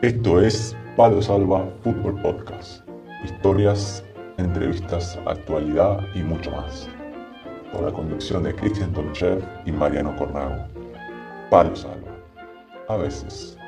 Esto es Palo Salva Fútbol Podcast. Historias, entrevistas, actualidad y mucho más. Por la conducción de Cristian Tonchev y Mariano Cornago. Palo Salva. A veces.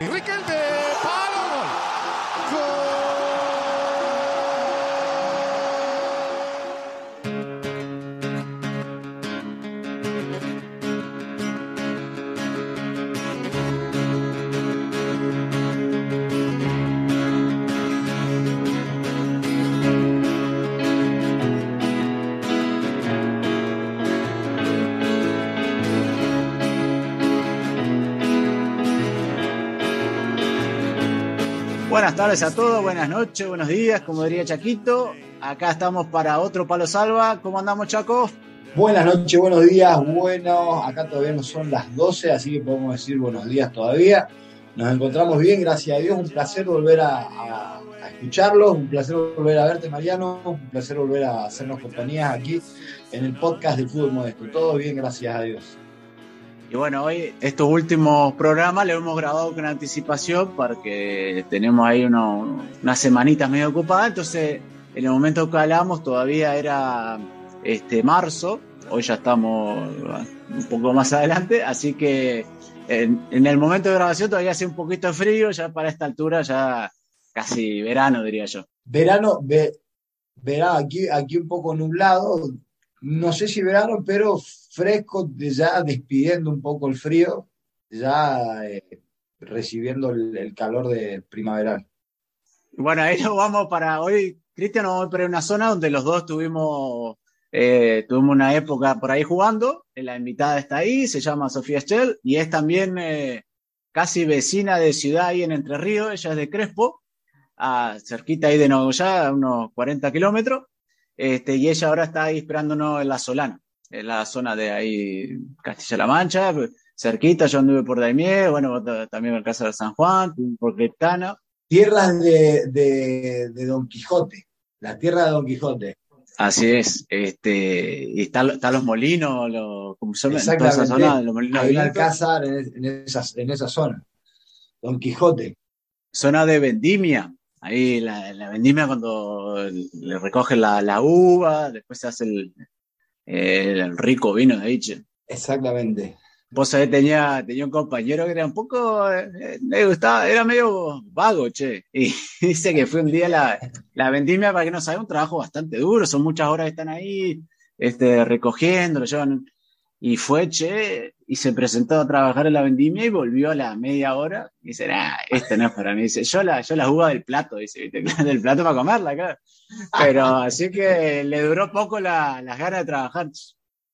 Tardes a todos, buenas noches, buenos días, como diría Chaquito. Acá estamos para otro Palo Salva. ¿Cómo andamos, Chaco? Buenas noches, buenos días. Bueno, acá todavía no son las 12, así que podemos decir buenos días todavía. Nos encontramos bien, gracias a Dios. Un placer volver a, a, a escucharlos, un placer volver a verte, Mariano, un placer volver a hacernos compañía aquí en el podcast de Fútbol Modesto. Todo bien, gracias a Dios. Y bueno, hoy estos últimos programas los hemos grabado con anticipación porque tenemos ahí uno, unas semanitas medio ocupadas, entonces en el momento que hablamos todavía era este marzo, hoy ya estamos un poco más adelante, así que en, el momento de grabación todavía hace un poquito de frío, ya para esta altura ya casi verano diría yo. Verano, ve, verá, aquí, aquí un poco nublado, no sé si verano, pero fresco, ya despidiendo un poco el frío, ya eh, recibiendo el, calor de primaveral. Bueno, ahí nos vamos para hoy, Cristian, nos vamos para una zona donde los dos tuvimos, eh, tuvimos una época por ahí jugando, la invitada está ahí, se llama Sofía Schell y es también eh, casi vecina de ciudad ahí en Entre Ríos, ella es de Crespo, a, cerquita ahí de Nogoyá, a unos 40 kilómetros, este, y ella ahora está ahí esperándonos en la Solana, en la zona de ahí Castilla-La Mancha, cerquita, yo anduve por Daimiel, bueno, también por Casa de San Juan, por Criptana. Tierras de, de, de, Don Quijote, la tierra de Don Quijote. Así es, este, y están está los molinos, los, ¿cómo se llama? En toda esa zona, los molinos Hay un alcázar en, en, esa, en esa zona, Don Quijote. Zona de vendimia, ahí la, la vendimia cuando le recogen la, la, uva, después se hace el, el rico vino de ahí. Exactamente. Vos sabés, tenía, tenía un compañero que era un poco, eh, le gustaba, era medio vago, che. Y dice que fue un día la, la vendimia, para que no sabe, un trabajo bastante duro, son muchas horas que están ahí, este, recogiendo, lo llevan. Y fue, che, y se presentó a trabajar en la vendimia y volvió a la media hora. Y dice, ah, esto no es para mí. Dice, yo la, yo la uva del plato, dice, del plato para comerla, claro. Pero así que le duró poco la, las ganas de trabajar.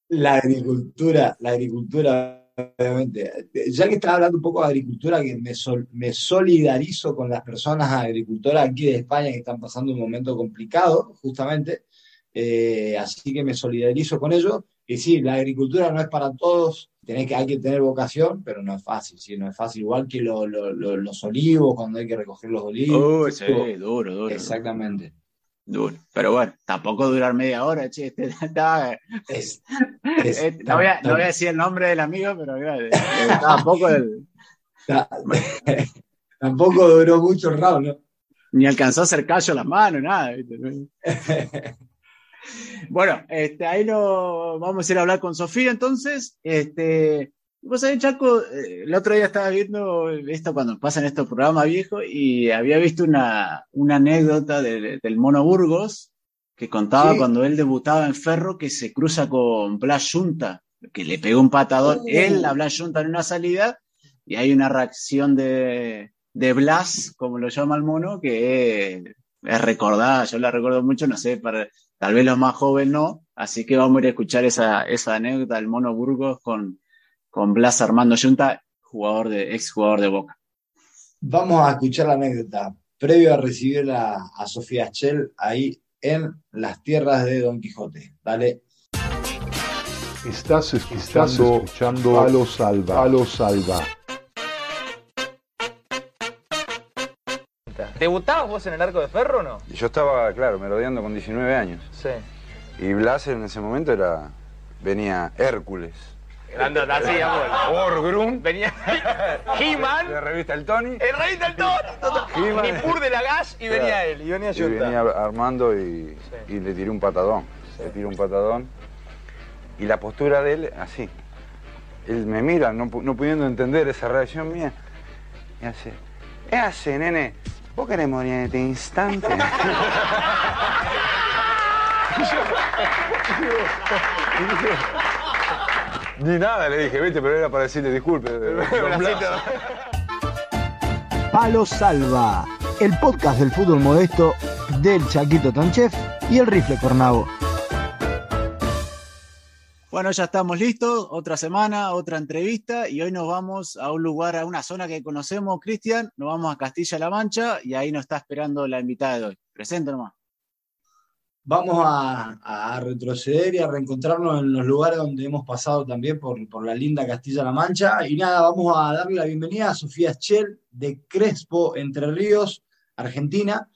La agricultura, la agricultura, obviamente. Ya que estaba hablando un poco de agricultura, que me, me solidarizo con las personas agricultoras aquí de España que están pasando un momento complicado, justamente. Eh, así que me solidarizo con ellos. Y sí, la agricultura no es para todos, tenés que, hay que tener vocación, pero no es fácil, sí, no es fácil. Igual que lo, lo, lo, los olivos, cuando hay que recoger los olivos. Uy, sí, duro, duro. Exactamente. Duro. Pero bueno, tampoco durar media hora, che. Este, estaba, es, es, este, no, voy a, no, voy a, decir el nombre del amigo, pero tampoco el... tampoco duró mucho el round, ¿no? Ni alcanzó a hacer callo las manos, nada. bueno, este, ahí lo vamos a ir a hablar con Sofía entonces. Este, vos sabés, Chaco, el otro día estaba viendo esto cuando pasan estos programas viejos y había visto una, una anécdota de, del Mono Burgos que contaba sí. cuando él debutaba en Ferro que se cruza con Blas Junta, que le pegó un patador, uh. él a Blas Junta en una salida y hay una reacción de, de Blas, como lo llama el mono, que es, recordada, yo la recuerdo mucho, no sé, para, tal vez los más jóvenes no, así que vamos a ir a escuchar esa, esa anécdota del mono Burgos con, con Blas Armando Junta, jugador de, ex jugador de Boca. Vamos a escuchar la anécdota. Previo a recibir a, a Sofía Schell ahí en las tierras de Don Quijote. Dale. Estás escuchando, escuchando Palo Salva. Palo Salva. ¿Debutabas vos en el arco de ferro o no? Yo estaba, claro, merodeando con 19 años. Sí. Y Blas en ese momento era. venía Hércules. Grandota, así, amor. Orgrum. Venía He-Man, De revista El Tony. el rey del Tony, He-Man. Nippur de la Gas y venía él. Y venía Y venía. Armando y, y le tiré un patadón. Le tiré un patadón. Y la postura de él, así. Él me mira, no, no pudiendo entender esa reacción mía. Y hace, ¿qué hace, nene? ¿Vos querés morir en este instante? Ni nada le dije, viste, pero era para decirle disculpe. Blas. Palo Salva, el podcast del fútbol modesto del Chaquito Tanchef y el Rifle Cornavo. Bueno, ya estamos listos, otra semana, otra entrevista y hoy nos vamos a un lugar, a una zona que conocemos, Cristian, nos vamos a Castilla-La Mancha y ahí nos está esperando la invitada de hoy. Presente nomás. Vamos a, retroceder y a reencontrarnos en los lugares donde hemos pasado también por, por la linda Castilla-La Mancha. Y nada, vamos a darle la bienvenida a Sofía Schell de Crespo, Entre Ríos, Argentina.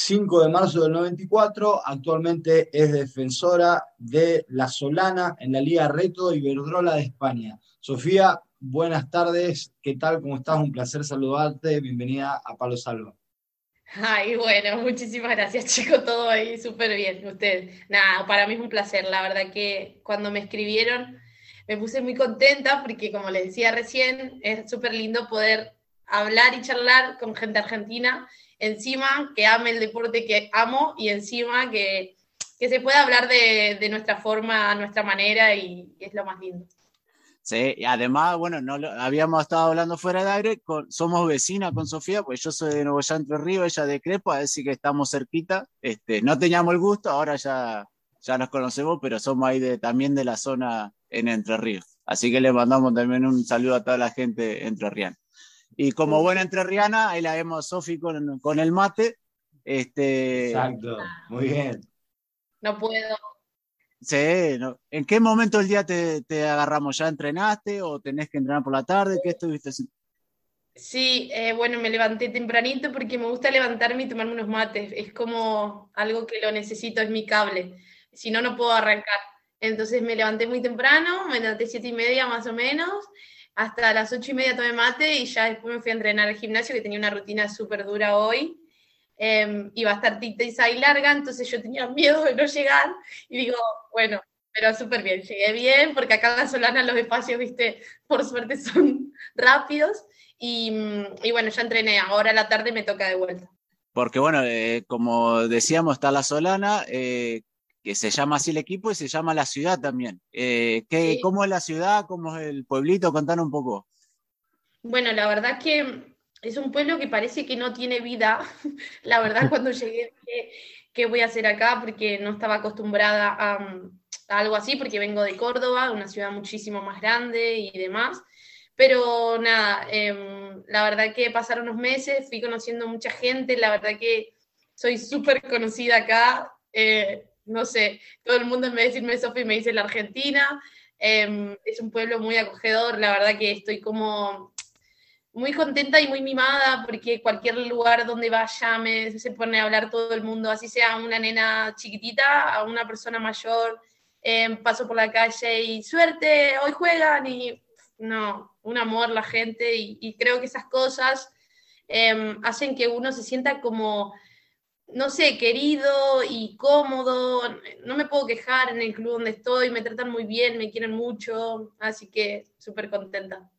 5 de marzo del 94, actualmente es defensora de la Solana en la Liga Reto Iberdrola de España. Sofía, buenas tardes, ¿qué tal? ¿Cómo estás? Un placer saludarte, bienvenida a Palo Salva. Ay, bueno, muchísimas gracias, chicos, todo ahí súper bien, ustedes. Nada, para mí es un placer, la verdad que cuando me escribieron me puse muy contenta porque, como les decía recién, es súper lindo poder hablar y charlar con gente argentina, encima que ame el deporte que amo y encima que, que se pueda hablar de, de nuestra forma, nuestra manera y es lo más lindo. Sí, y además, bueno, no habíamos estado hablando fuera de aire, con- somos vecinas con Sofía, pues yo soy de Nuevo Ya Entre Ríos, ella de Crepa, así que estamos cerquita. Este, no teníamos el gusto, ahora ya, ya nos conocemos, pero somos ahí de, también de la zona en Entre Ríos. Así que le mandamos también un saludo a toda la gente entrerriana. Y como buena entrerriana, ahí la vemos a Sofi con, con el mate. Este, Exacto, muy bien. No puedo, Sí, no. ¿En qué momento del día te, te agarramos? ¿Ya entrenaste o tenés que entrenar por la tarde? ¿Qué estuviste haciendo? Sí, eh, bueno, me levanté tempranito porque me gusta levantarme y tomarme unos mates. Es como algo que lo necesito, es mi cable. Si no, no puedo arrancar. Entonces me levanté muy temprano, me levanté siete y media más o menos, hasta las ocho y media tomé mate y ya después me fui a entrenar al gimnasio, que tenía una rutina súper dura hoy. Eh, iba a estar tita y larga, entonces yo tenía miedo de no llegar y digo, bueno, pero súper bien, llegué bien, porque acá en la Solana los espacios, viste, por suerte son rápidos. Y, mm, y bueno, ya entrené, ahora a la tarde me toca de vuelta. Porque bueno, eh, como decíamos, está la Solana, eh, que se llama así el equipo y se llama la ciudad también. Eh, ¿qué- Sí. ¿Cómo es la ciudad? ¿Cómo es el pueblito? Contanos un poco. Bueno, la verdad que es un pueblo que parece que no tiene vida. La verdad, cuando llegué, dije, ¿qué voy a hacer acá? Porque no estaba acostumbrada a, a algo así, porque vengo de Córdoba, una ciudad muchísimo más grande y demás. Pero nada, em, la verdad que pasaron unos meses, fui conociendo mucha gente, la verdad que soy súper conocida acá. eh, no sé, todo el mundo en vez de decirme Sofi me dice la Argentina. Em, es un pueblo muy acogedor, la verdad que estoy como muy contenta y muy mimada porque cualquier lugar donde vaya me, se pone a hablar todo el mundo, así sea una nena chiquitita, a una persona mayor, eh, paso por la calle y suerte, hoy juegan y no, un amor la gente y, creo que esas cosas eh, hacen que uno se sienta como, no sé, querido y cómodo, no me puedo quejar en el club donde estoy, me tratan muy bien, me quieren mucho, así que súper contenta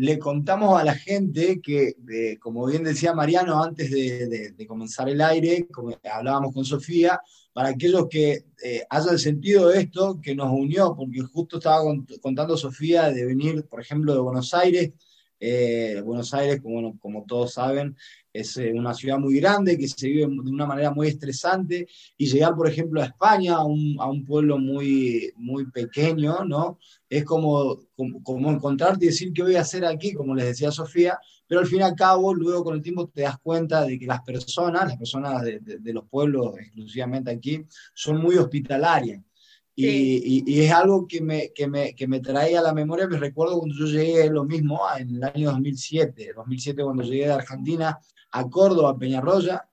le contamos a la gente que, como bien decía Mariano antes de, comenzar el aire, como hablábamos con Sofía, para aquellos que eh, hayan sentido esto, que nos unió, porque justo estaba contando Sofía de venir, por ejemplo, de Buenos Aires. Eh, Buenos Aires, como, como todos saben, es eh, una ciudad muy grande que se vive de una manera muy estresante y llegar, por ejemplo, a España, a un, a un pueblo muy, muy pequeño, ¿no? Es como, como, como, encontrarte y decir qué voy a hacer aquí, como les decía Sofía, pero al fin y al cabo, luego con el tiempo te das cuenta de que las personas, las personas de, de, de los pueblos exclusivamente aquí, son muy hospitalarias. Y, y, y, es algo que me, que, me, que me trae a la memoria, me recuerdo cuando yo llegué lo mismo en el año 2007, 2007 cuando llegué de Argentina a Córdoba, a Peñarroya,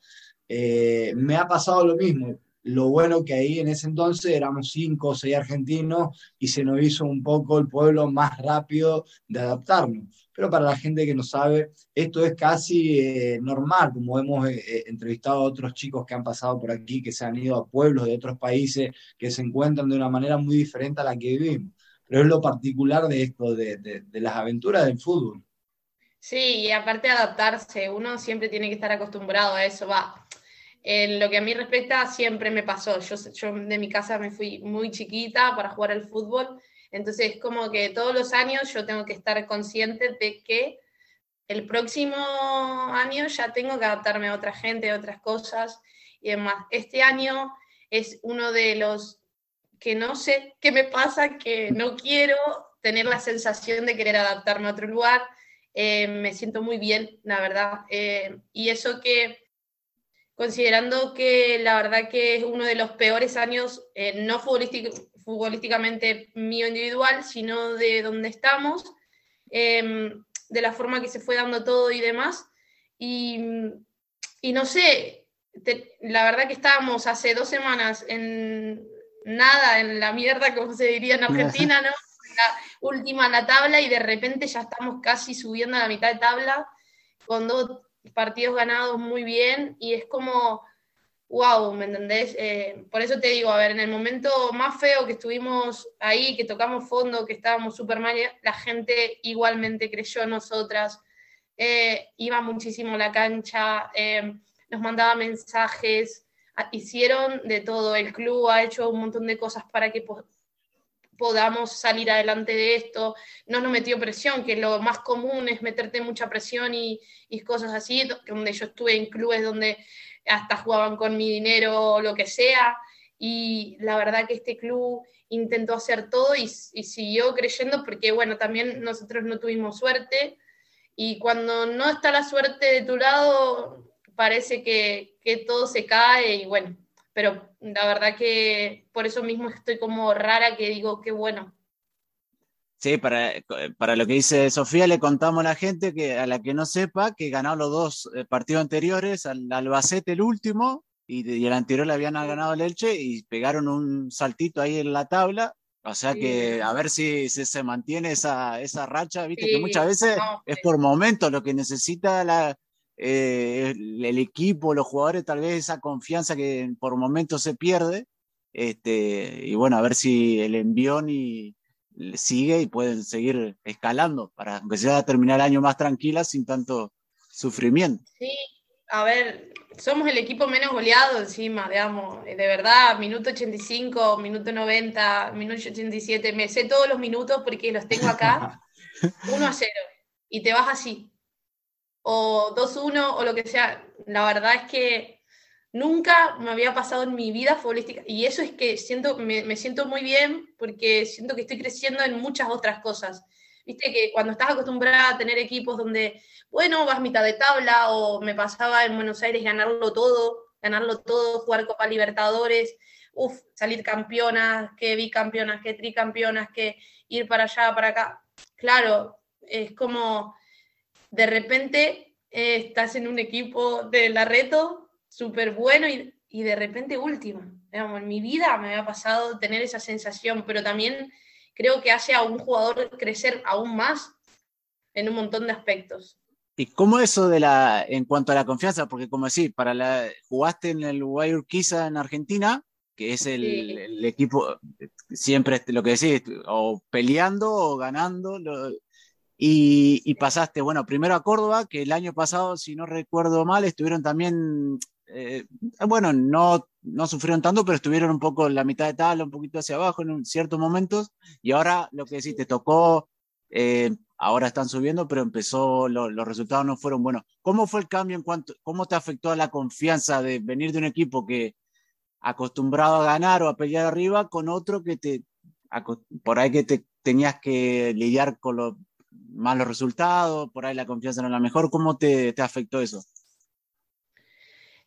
eh, me ha pasado lo mismo. Lo bueno que ahí en ese entonces éramos cinco o seis argentinos y se nos hizo un poco el pueblo más rápido de adaptarnos. Pero para la gente que no sabe, esto es casi eh, normal, como hemos eh, eh, entrevistado a otros chicos que han pasado por aquí, que se han ido a pueblos de otros países, que se encuentran de una manera muy diferente a la que vivimos. Pero es lo particular de esto, de, las aventuras del fútbol. Sí, y aparte de adaptarse, uno siempre tiene que estar acostumbrado a eso. En lo que a mí respecta, siempre me pasó. Yo, yo de mi casa me fui muy chiquita para jugar al fútbol, entonces como que todos los años yo tengo que estar consciente de que el próximo año ya tengo que adaptarme a otra gente, a otras cosas y demás. Este año es uno de los que no sé qué me pasa, que no quiero tener la sensación de querer adaptarme a otro lugar. Eh, me siento muy bien, la verdad. Eh, y eso que considerando que la verdad que es uno de los peores años, eh, no futbolístic, futbolísticamente mío individual, sino de donde estamos, eh, de la forma que se fue dando todo y demás. Y, y no sé, te, la verdad que estábamos hace dos semanas en nada, en la mierda, como se diría en Argentina, ¿no? La última en la tabla y de repente ya estamos casi subiendo a la mitad de tabla con dos partidos ganados muy bien y es como, wow, ¿me entendés? Eh, por eso te digo, a ver, en el momento más feo que estuvimos ahí, que tocamos fondo, que estábamos súper mal, la gente igualmente creyó en nosotras, eh, iba muchísimo a la cancha, eh, nos mandaba mensajes, hicieron de todo, el club ha hecho un montón de cosas para que podamos salir adelante de esto, no nos metió presión, que lo más común es meterte mucha presión y, y, cosas así, donde yo estuve en clubes donde hasta jugaban con mi dinero o lo que sea, y la verdad que este club intentó hacer todo y, siguió creyendo porque, bueno, también nosotros no tuvimos suerte, y cuando no está la suerte de tu lado, parece que, que todo se cae y bueno, pero la verdad que por eso mismo estoy como rara que digo, qué bueno. Sí, para, para lo que dice Sofía, le contamos a la gente que a la que no sepa que ganó los dos eh, partidos anteriores, al Albacete el último, y, y el anterior le habían ganado el Elche y pegaron un saltito ahí en la tabla. O sea sí. que a ver si, si, se mantiene esa, esa racha, viste sí. que muchas veces no, es por momentos lo que necesita la, eh, el equipo, los jugadores, tal vez esa confianza que por momentos se pierde. Este, y bueno, a ver si el envión y sigue y pueden seguir escalando para que sea terminar el año más tranquila sin tanto sufrimiento. Sí, a ver, somos el equipo menos goleado encima, digamos, de verdad, minuto 85, minuto 90, minuto 87, me sé todos los minutos porque los tengo acá, 1 a 0, y te vas así, o 2-1 o lo que sea. La verdad es que nunca me había pasado en mi vida futbolística y eso es que siento, me, me, siento muy bien porque siento que estoy creciendo en muchas otras cosas. Viste que cuando estás acostumbrada a tener equipos donde, bueno, vas mitad de tabla o me pasaba en Buenos Aires ganarlo todo, ganarlo todo, jugar Copa Libertadores, uff, salir campeonas, que bicampeonas, que tricampeonas, que ir para allá, para acá. Claro, es como de repente eh, estás en un equipo de la reto súper bueno y, y, de repente último. Digamos, en mi vida me había pasado tener esa sensación, pero también creo que hace a un jugador crecer aún más en un montón de aspectos. ¿Y cómo eso de la, en cuanto a la confianza? Porque como decir, para la, jugaste en el Guayurquiza en Argentina, que es el, sí. el, equipo, siempre lo que decís, o peleando o ganando, lo, y, y, pasaste, bueno, primero a Córdoba, que el año pasado, si no recuerdo mal, estuvieron también, eh, bueno, no, no sufrieron tanto, pero estuvieron un poco en la mitad de tabla, un poquito hacia abajo en ciertos momentos, y ahora lo que decís, te tocó, eh, ahora están subiendo, pero empezó, lo, los resultados no fueron buenos. ¿Cómo fue el cambio en cuanto, cómo te afectó a la confianza de venir de un equipo que acostumbrado a ganar o a pelear arriba con otro que te, por ahí que te tenías que lidiar con los malos resultados, por ahí la confianza no es la mejor. ¿Cómo te, te afectó eso?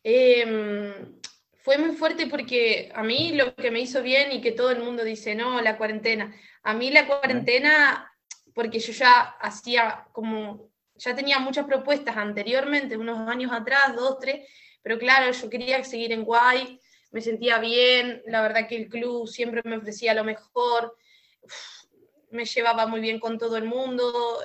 Eh, fue muy fuerte porque a mí lo que me hizo bien y que todo el mundo dice, no, la cuarentena. A mí la cuarentena, porque yo ya hacía como, ya tenía muchas propuestas anteriormente, unos años atrás, dos, tres, pero claro, yo quería seguir en Guay, me sentía bien, la verdad que el club siempre me ofrecía lo mejor, Uf, me llevaba muy bien con todo el mundo,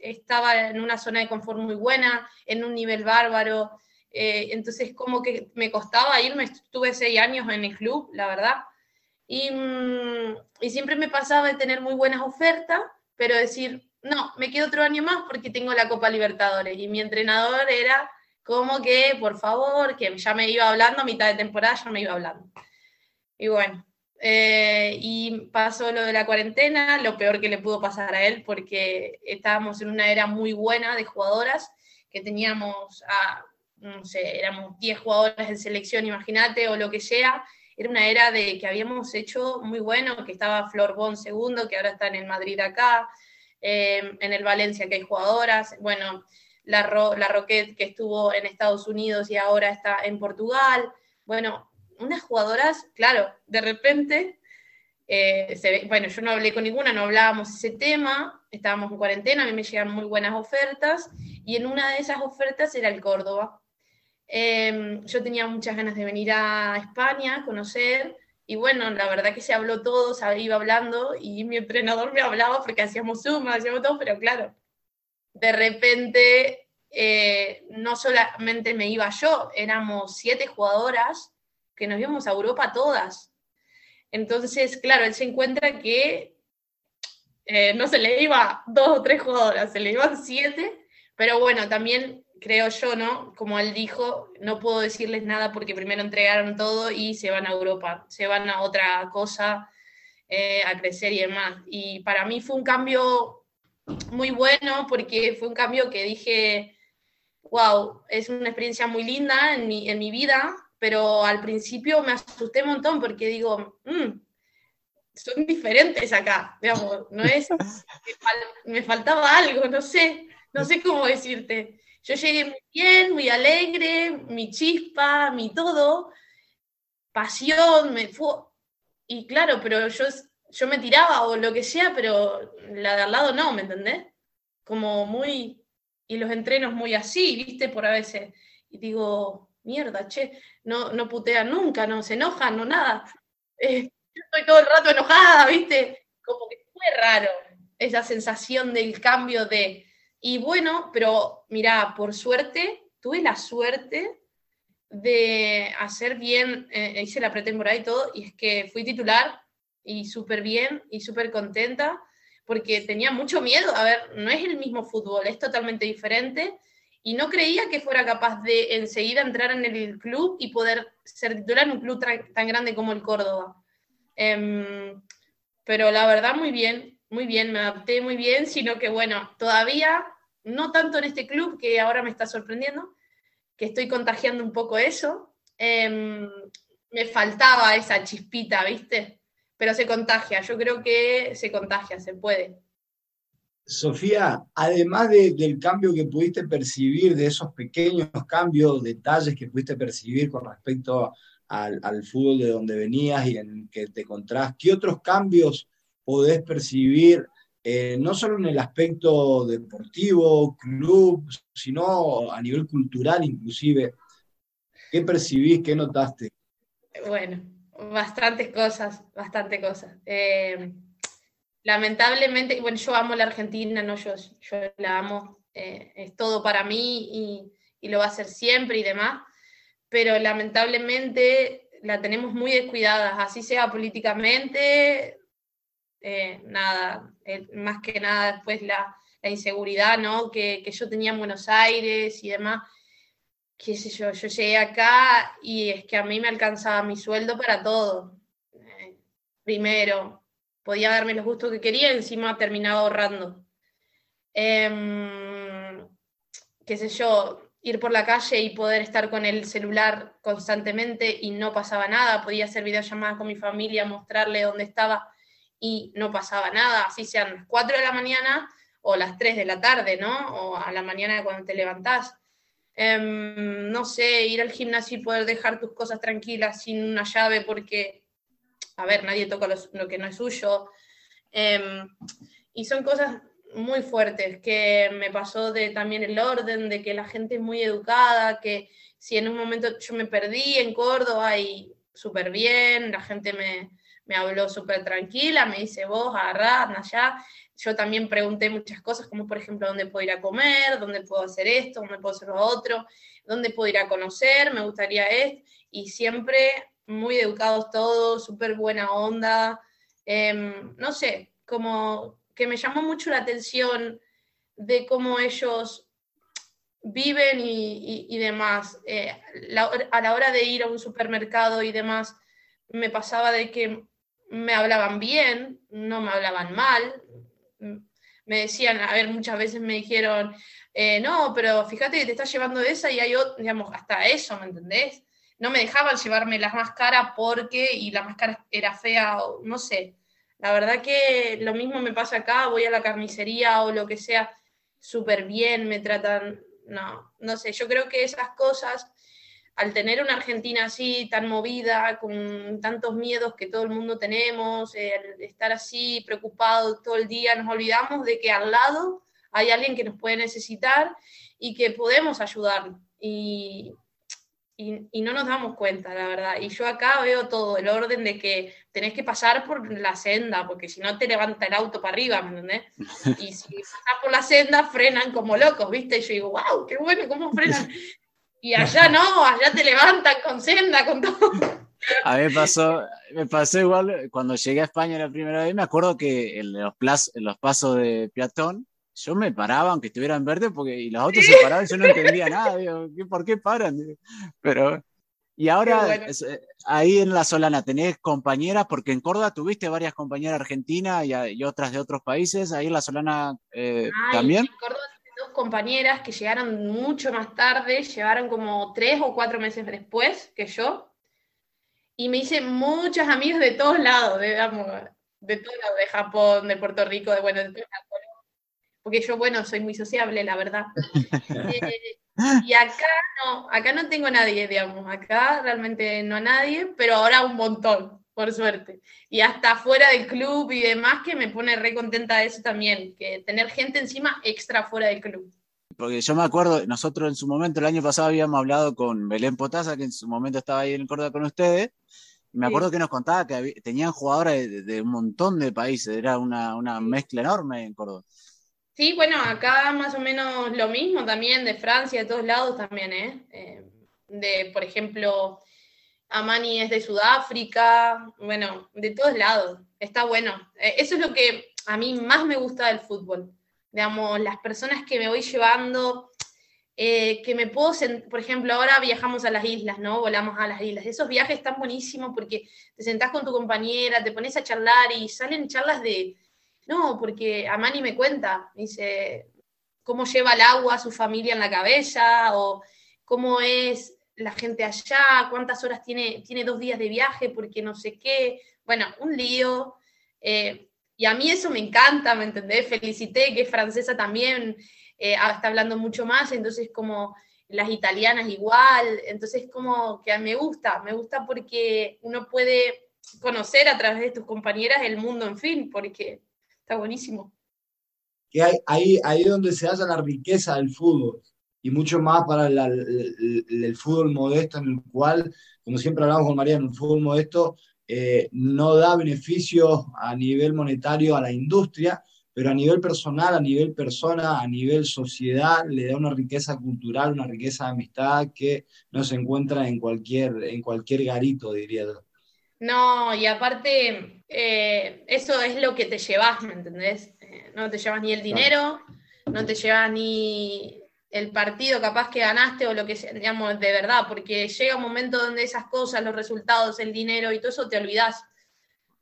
estaba en una zona de confort muy buena, en un nivel bárbaro, eh, entonces como que me costaba irme, estuve seis años en el club, la verdad, y, mm, y siempre me pasaba de tener muy buenas ofertas, pero decir, no, me quedo otro año más porque tengo la Copa Libertadores, y mi entrenador era como que, por favor, que ya me iba hablando, a mitad de temporada ya me iba hablando. Y bueno, eh, y pasó lo de la cuarentena, lo peor que le pudo pasar a él, porque estábamos en una era muy buena de jugadoras, que teníamos, a, no sé, éramos 10 jugadoras en selección, imagínate, o lo que sea. Era una era de que habíamos hecho muy bueno, que estaba Flor Bon segundo, que ahora está en el Madrid acá, eh, en el Valencia que hay jugadoras, bueno, la, Ro, la Roquette que estuvo en Estados Unidos y ahora está en Portugal. Bueno, unas jugadoras, claro, de repente, eh, bueno, yo no hablé con ninguna, no hablábamos ese tema, estábamos en cuarentena, a mí me llegan muy buenas ofertas y en una de esas ofertas era el Córdoba. Eh, yo tenía muchas ganas de venir a España, conocer, y bueno, la verdad que se habló todo, se iba hablando y mi entrenador me hablaba porque hacíamos Zoom, hacíamos todo, pero claro, de repente eh, no solamente me iba yo, éramos siete jugadoras que nos íbamos a Europa todas. Entonces, claro, él se encuentra que eh, no se le iba dos o tres jugadoras, se le iban siete, pero bueno, también creo yo, ¿no? Como él dijo, no puedo decirles nada porque primero entregaron todo y se van a Europa, se van a otra cosa, eh, a crecer y demás. Y para mí fue un cambio muy bueno porque fue un cambio que dije, wow, es una experiencia muy linda en mi, en mi vida, pero al principio me asusté un montón porque digo, mmm, son diferentes acá, digamos, no es, me, me faltaba algo, no sé, no sé cómo decirte. Yo llegué muy bien, muy alegre, mi chispa, mi todo, pasión, me fue, y claro, pero yo yo me tiraba o lo que sea, pero la de al lado no, ¿me entendés? Como muy, y los entrenos muy así, ¿viste? Por a veces, y digo, mierda, che, no, no putean nunca, no se enojan, no nada. Eh, yo estoy todo el rato enojada, ¿viste? Como que fue raro esa sensación del cambio de, y bueno, pero mira, por suerte, tuve la suerte de hacer bien, eh, hice la pretemporada y todo, y es que fui titular y súper bien y súper contenta porque tenía mucho miedo. A ver, no es el mismo fútbol, es totalmente diferente y no creía que fuera capaz de enseguida entrar en el club y poder ser titular en un club tan grande como el Córdoba. Um, pero la verdad, muy bien, muy bien, me adapté muy bien, sino que bueno, todavía no tanto en este club que ahora me está sorprendiendo, que estoy contagiando un poco eso. Um, me faltaba esa chispita, ¿viste? pero se contagia. Yo creo que se contagia, se puede. Sofía, además de, del cambio que pudiste percibir, de esos pequeños cambios, detalles que pudiste percibir con respecto al, al, fútbol de donde venías y en que te encontrás, ¿qué otros cambios podés percibir, eh, no solo en el aspecto deportivo, club, sino a nivel cultural inclusive? ¿Qué percibís, qué notaste? Bueno, bastantes cosas, bastantes cosas. Eh, lamentablemente, bueno, yo amo la Argentina, no, yo, yo la amo, eh, es todo para mí y, y, lo va a ser siempre y demás, pero lamentablemente la tenemos muy descuidada, así sea políticamente, eh, nada, más que nada después la, inseguridad ¿no? que, que yo tenía en Buenos Aires y demás qué sé yo, yo llegué acá y es que a mí me alcanzaba mi sueldo para todo. Eh, primero, podía darme los gustos que quería encima terminaba ahorrando. Eh, qué sé yo, ir por la calle y poder estar con el celular constantemente y no pasaba nada. Podía hacer videollamadas con mi familia, mostrarle dónde estaba y no pasaba nada, así sean las 4 de la mañana o las 3 de la tarde, ¿no? O a la mañana cuando te levantás Um, no sé, ir al gimnasio y poder dejar tus cosas tranquilas sin una llave porque, a ver, nadie toca lo, que no es suyo. Um, y son cosas muy fuertes que me pasó de también el orden, de que la gente es muy educada, que si en un momento yo me perdí en Córdoba y súper bien, la gente me, me habló súper tranquila, me dice vos, agarrá, anda allá. Yo también pregunté muchas cosas, como por ejemplo, ¿dónde puedo ir a comer? ¿Dónde puedo hacer esto? ¿Dónde puedo hacer lo otro? ¿Dónde puedo ir a conocer? Me gustaría esto. Y siempre muy educados todos, súper buena onda. Em, no sé, como que me llamó mucho la atención de cómo ellos viven y, demás. Eh, a la hora de ir a un supermercado y demás, me pasaba de que me hablaban bien, no me hablaban mal. Me decían, a ver, muchas veces me dijeron, eh, no, pero fíjate que te estás llevando esa y hay otro, digamos, hasta eso, ¿me entendés? No me dejaban llevarme las más caras porque, y la más cara era fea, no sé. La verdad que lo mismo me pasa acá, voy a la carnicería o lo que sea, súper bien, me tratan, no, no sé, yo creo que esas cosas, al tener una Argentina así, tan movida, con tantos miedos que todo el mundo tenemos, eh, al estar así preocupados todo el día, nos olvidamos de que al lado hay alguien que nos puede necesitar y que podemos ayudar. Y, y, y no nos damos cuenta, la verdad. Y yo acá veo todo, el orden de que tenés que pasar por la senda, porque si no te levanta el auto para arriba, ¿me entendés? Y si pasás por la senda, frenan como locos, ¿viste? Y yo digo, wow, qué bueno, ¿cómo frenan? Y allá no, allá te levantan con senda, con todo. A mí me pasó, me pasó igual cuando llegué a España la primera vez, me acuerdo que en los, plaz- en los pasos de peatón, yo me paraba aunque estuviera en verde porque y los autos se paraban y yo no entendía nada, digo, ¿qué- ¿por qué paran? Pero, y ahora bueno. eh, ahí en La Solana tenés compañeras, porque en Córdoba tuviste varias compañeras argentinas y, otras de otros países, ahí en La Solana eh, Ay, también. en Córdoba dos compañeras que llegaron mucho más tarde, llegaron como tres o cuatro meses después que yo, y me hice muchas amigas de todos lados, de, de todos lados, de Japón, de Puerto Rico, de bueno, de todos lados. Porque yo, bueno, soy muy sociable, la verdad. Eh, y acá no, acá no tengo nadie, digamos, acá realmente no a nadie, pero ahora un montón, por suerte. Y hasta fuera del club y demás, que me pone re contenta de eso también, que tener gente encima extra fuera del club. Porque yo me acuerdo, nosotros en su momento, el año pasado habíamos hablado con Belén Potasa, que en su momento estaba ahí en Córdoba con ustedes, y me Sí. acuerdo que nos contaba que había- tenían jugadoras de, de un montón de países, era una, una mezcla enorme en Córdoba. Sí, bueno, acá más o menos lo mismo también, de Francia, de todos lados también, ¿eh? Eh, de, por ejemplo, Amani es de Sudáfrica, bueno, de todos lados, está bueno. Eh, eso es lo que a mí más me gusta del fútbol, digamos, las personas que me voy llevando, eh, que me puedo, por ejemplo, ahora viajamos a las islas, ¿no? Volamos a las islas. Esos viajes están buenísimos porque te sentás con tu compañera, te pones a charlar y salen charlas de, no, porque Amani me cuenta, dice, cómo lleva el agua a su familia en la cabeza, o cómo es la gente allá, cuántas horas tiene, tiene dos días de viaje, porque no sé qué. Bueno, un lío. eh, y a mí eso me encanta, ¿me entendés? Felicité, que es francesa también, eh, ah, está hablando mucho más, entonces como las italianas igual, entonces como que me gusta, me gusta porque uno puede conocer a través de tus compañeras el mundo, en fin, porque está buenísimo. que hay, ahí, ahí donde se halla la riqueza del fútbol y mucho más para la- el, el- el fútbol modesto en el cual, como siempre hablamos con María, en un fútbol modesto eh, no da beneficios a nivel monetario a la industria, pero a nivel personal, a nivel persona, a nivel sociedad, le da una riqueza cultural, una riqueza de amistad que no se encuentra en cualquier, en cualquier garito, diría yo. No, y aparte, eh, eso es lo que te llevas, ¿me entendés? Eh, no te llevas ni el dinero, no te llevas ni el partido capaz que ganaste o lo que sea, digamos, de verdad, porque llega un momento donde esas cosas, los resultados, el dinero y todo eso te olvidás.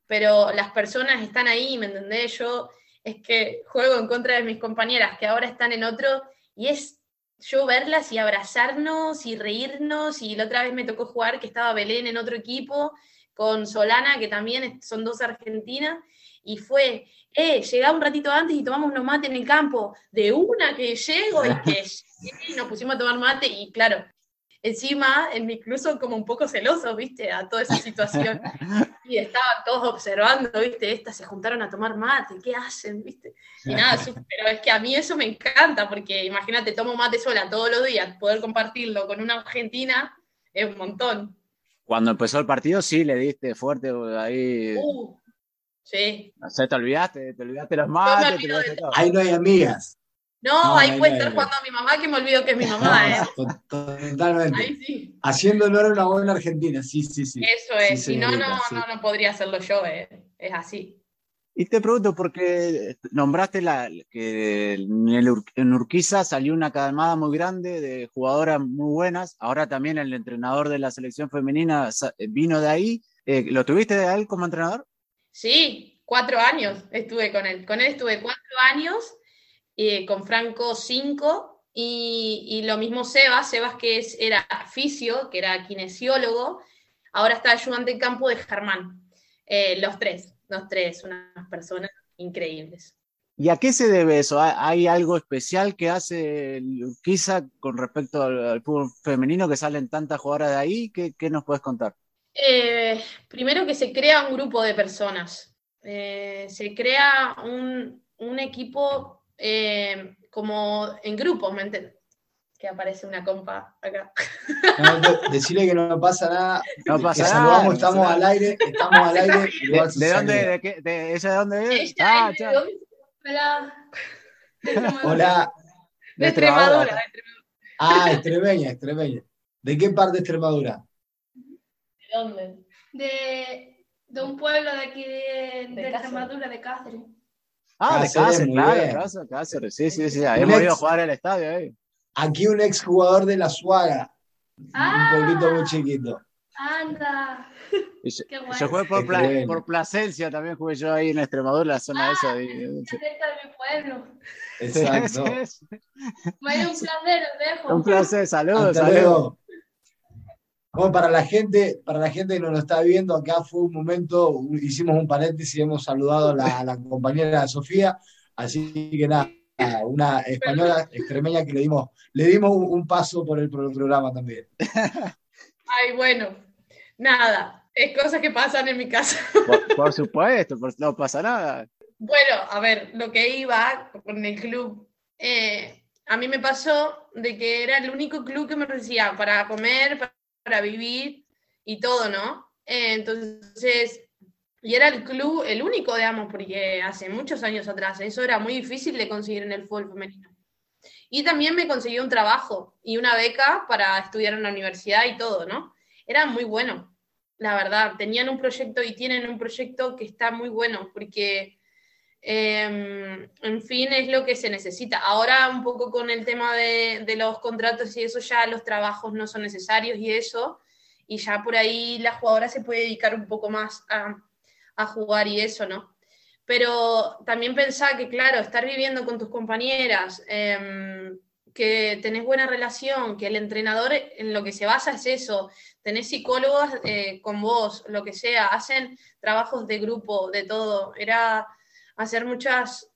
Pero las personas están ahí, ¿me entendés? Yo es que juego en contra de mis compañeras que ahora están en otro y es yo verlas y abrazarnos y reírnos y la otra vez me tocó jugar que estaba Belén en otro equipo con Solana, que también son dos argentinas, y fue, eh, llegá un ratito antes y tomamos unos mates en el campo, de una que llego y que llegué y nos pusimos a tomar mate, y claro, encima en mi club son como un poco celosos, viste, a toda esa situación, y estaban todos observando, viste, estas se juntaron a tomar mate, ¿qué hacen, viste? Y nada, pero es que a mí eso me encanta, porque imagínate, tomo mate sola todos los días, poder compartirlo con una argentina es un montón. Cuando empezó el partido, sí, le diste fuerte ahí. Uh, sí. No sé, te olvidaste, te olvidaste los mates, te olvido olvidaste de todo. Ahí no hay amigas. No, No, ahí ahí puede no, estar jugando a mi mamá que me olvido que es mi mamá, ¿eh? To- Totalmente. Ahí sí. Haciendo honor a una buena Argentina, sí, sí, sí. Eso Sí, es. si no, no, sí. no, no podría hacerlo yo, ¿eh? Es así. Y te pregunto, porque nombraste la, que en, el Ur- en Urquiza salió una camada muy grande de jugadoras muy buenas. Ahora también el entrenador de la selección femenina vino de ahí. Eh, ¿Lo tuviste a él como entrenador? Sí, cuatro años estuve con él. Con él estuve cuatro años, eh, con Franco cinco, y, lo mismo Sebas, Sebas que es, era fisio, que era kinesiólogo, ahora está ayudante en campo de Germán. Eh, los tres, los tres, unas personas increíbles. ¿Y a qué se debe eso? ¿Hay- ¿Hay algo especial que hace el Urquiza con respecto al, fútbol femenino que salen tantas jugadoras de ahí? ¿Qué, qué nos puedes contar? Eh, primero que se crea un grupo de personas. Eh, se crea un, un equipo eh, como en grupos, ¿me entiendes? Que aparece una compa acá. No, de- decirle que no pasa nada. No que pasa nada. saludamos, no estamos al nada. aire, estamos al aire. ¿De, dónde? ¿De qué? ¿De ella de dónde es? Ella Ah, es ¿dónde? Hola. De Extremadura. Hola. De Extremadura. Ah, extremeña, extremeña. ¿De qué parte de Extremadura? ¿De dónde? de, de un pueblo de aquí de. Extremadura, de Cáceres. Ah, de Cáceres, claro, bien. Cáceres, Cáceres, sí, sí, sí. Un Hemos ido a ex- jugar al estadio ahí. Aquí un exjugador de la Suaga. Ah. Un pueblito muy chiquito. Anda, Y yo, qué bueno. yo jugué por, Pla- por Plasencia, también jugué yo ahí en Extremadura, la zona esa. de- Está cerca de mi pueblo. Exacto. Un placer, os dejo. Un placer, saludos, Hasta saludos. luego. Bueno, para la gente, para la gente que nos lo está viendo, acá fue un momento, hicimos un paréntesis y hemos saludado a la, a la compañera Sofía, así que nada, una española extremeña que le dimos, le dimos un, paso por el, por el programa también. Ay, bueno. Nada. Es cosas que pasan en mi casa. Por, por supuesto, por- no pasa nada. Bueno, a ver, lo que iba con el club, eh, a mí me pasó de que era el único club que me ofrecía para comer, pa- para vivir y todo, ¿no? Eh, entonces, y era el club, el único, digamos, porque hace muchos años atrás eso era muy difícil de conseguir en el fútbol femenino. Y también me conseguí un trabajo y una beca para estudiar en la universidad y todo, ¿no? Era muy bueno, la verdad. Tenían un proyecto y tienen un proyecto que está muy bueno porque eh, en fin, es lo que se necesita. Ahora un poco con el tema de, de los contratos y eso, ya los trabajos no son necesarios y eso, y ya por ahí la jugadora se puede dedicar un poco más a, a jugar y eso, ¿no? Pero también pensar que, claro, estar viviendo con tus compañeras, eh, que tenés buena relación, que el entrenador en lo que se basa es eso, tenés psicólogos eh, con vos, lo que sea, hacen trabajos de grupo, de todo. Era hacer muchas,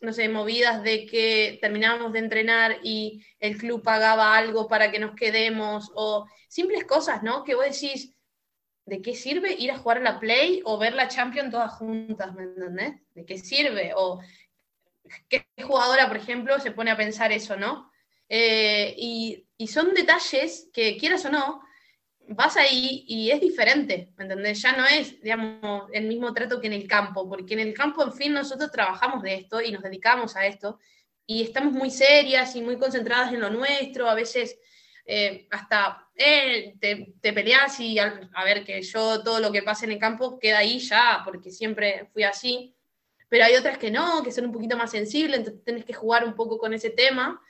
no sé, movidas de que terminábamos de entrenar y el club pagaba algo para que nos quedemos, o simples cosas, ¿no? Que vos decís, ¿de qué sirve ir a jugar a la Play o ver la Champions todas juntas, ¿me entendés? ¿De qué sirve? O qué jugadora, por ejemplo, se pone a pensar eso, ¿no? Eh, y, y son detalles que, quieras o no, vas ahí y es diferente, ¿me entendés? Ya no es, digamos, el mismo trato que en el campo, porque en el campo, en fin, nosotros trabajamos de esto y nos dedicamos a esto y estamos muy serias y muy concentradas en lo nuestro, a veces eh, hasta eh, te, te peleas y al- a ver que yo todo lo que pasa en el campo queda ahí ya, porque siempre fui así, pero hay otras que no, que son un poquito más sensibles, entonces tenés que jugar un poco con ese tema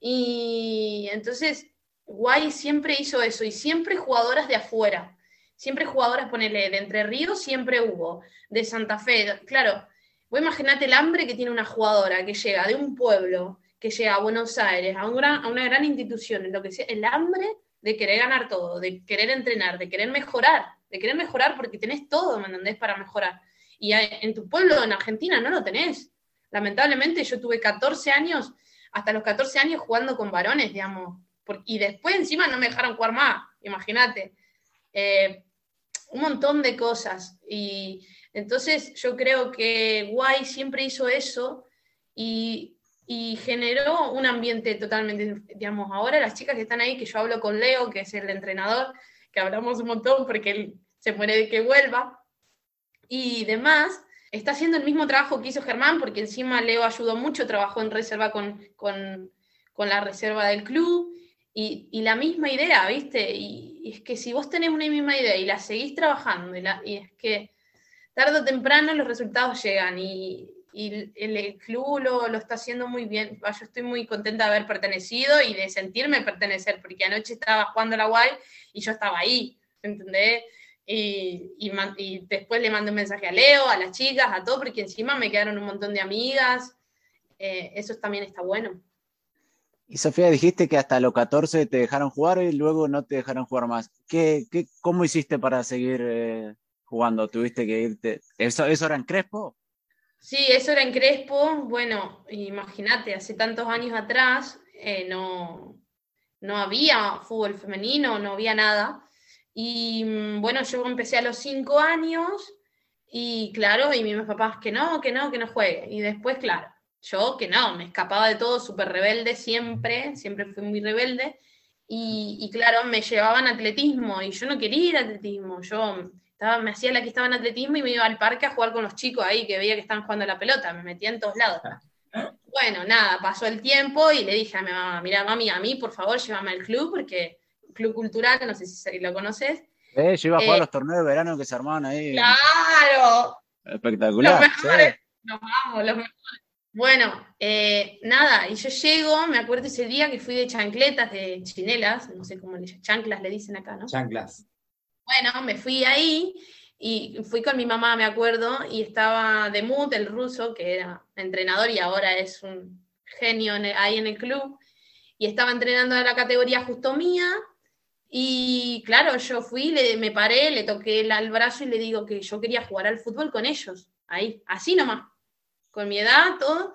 y entonces Guay siempre hizo eso y siempre jugadoras de afuera. Siempre jugadoras, ponele, de Entre Ríos siempre hubo, de Santa Fe. Claro, vos imaginate el hambre que tiene una jugadora que llega de un pueblo, que llega a Buenos Aires, a, a una gran institución, en lo que sea, el hambre de querer ganar todo, de querer entrenar, de querer mejorar, de querer mejorar porque tenés todo, ¿me entendés? Para mejorar. Y en tu pueblo, en Argentina, no lo tenés. Lamentablemente yo tuve 14 años, hasta los 14 años jugando con varones, digamos, y después encima no me dejaron jugar más, imagínate. Eh, un montón de cosas. Y entonces yo creo que Guay siempre hizo eso y, y generó un ambiente totalmente, digamos, ahora las chicas que están ahí, que yo hablo con Leo, que es el entrenador, que hablamos un montón porque él se muere de que vuelva y demás. Está haciendo el mismo trabajo que hizo Germán, porque encima Leo ayudó mucho, trabajó en reserva con, con, con la reserva del club, y, y, la misma idea, ¿viste? Y, y, es que si vos tenés una misma idea y la seguís trabajando, y, la, y es que tarde o temprano los resultados llegan, y, el, el, club lo, lo, está haciendo muy bien. Yo estoy muy contenta de haber pertenecido y de sentirme pertenecer, porque anoche estaba jugando la guay y yo estaba ahí, ¿entendés? Y, después le mando un mensaje a Leo, a las chicas, a todo, porque encima me quedaron un montón de amigas. Eh, eso también está bueno. Y Sofía, dijiste que hasta los 14 te dejaron jugar y luego no te dejaron jugar más. ¿Qué, qué, ¿Cómo hiciste para seguir eh, jugando? ¿Tuviste que irte? ¿Eso, ¿Eso era en Crespo? Sí, eso era en Crespo. Bueno, imagínate, hace tantos años atrás eh, no, no había fútbol femenino, no había nada. Y mm, bueno, yo empecé a los cinco años y claro, y mis papás que no, que no, que no juegue. Y después, claro, yo que no, me escapaba de todo, súper rebelde siempre, siempre fui muy rebelde. Y, y, claro, me llevaban atletismo y yo no quería ir a atletismo. Yo estaba, me hacía la que estaba en atletismo y me iba al parque a jugar con los chicos ahí que veía que estaban jugando a la pelota, me metía en todos lados. Bueno, nada, pasó el tiempo y le dije a mi mamá, mira mami, a mí por favor llévame al club porque Club Cultural, no sé si lo conoces. Eh, yo iba a jugar eh, los torneos de verano que se armaban ahí. ¡Claro! Espectacular. Los mejores. Sí. Nos vamos, los mejores. Bueno, eh, nada, y yo llego, me acuerdo ese día que fui de chancletas, de chinelas, no sé cómo le chanclas le dicen acá, ¿no? Chanclas. Bueno, me fui ahí y fui con mi mamá, me acuerdo, y estaba Demut, el ruso, que era entrenador y ahora es un genio en el, ahí en el club, y estaba entrenando a la categoría justo mía, y claro, yo fui, le, me paré, le toqué el, el brazo y le digo que yo quería jugar al fútbol con ellos, ahí, así nomás con mi edad, todo,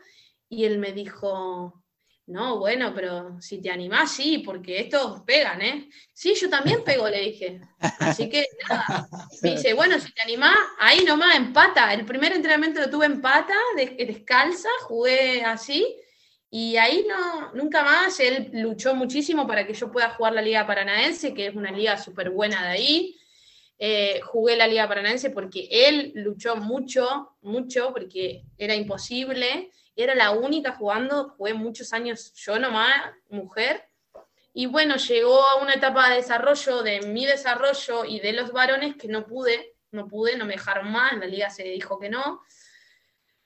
y él me dijo, no, bueno, pero si te animás, sí, porque estos pegan, ¿eh? Sí, yo también pego, le dije. Así que nada. Me dice, bueno, si te animás, ahí nomás, en pata. El primer entrenamiento lo tuve en pata, descalza, jugué así, y ahí no, nunca más. Él luchó muchísimo para que yo pueda jugar la Liga Paranaense, que es una liga súper buena de ahí. Eh, jugué la Liga Paranaense porque él luchó mucho, mucho, porque era imposible. Era la única jugando, jugué muchos años yo nomás, mujer. Y bueno, llegó a una etapa de desarrollo, de mi desarrollo y de los varones que no pude, no pude, no me dejaron más, la liga se dijo que no.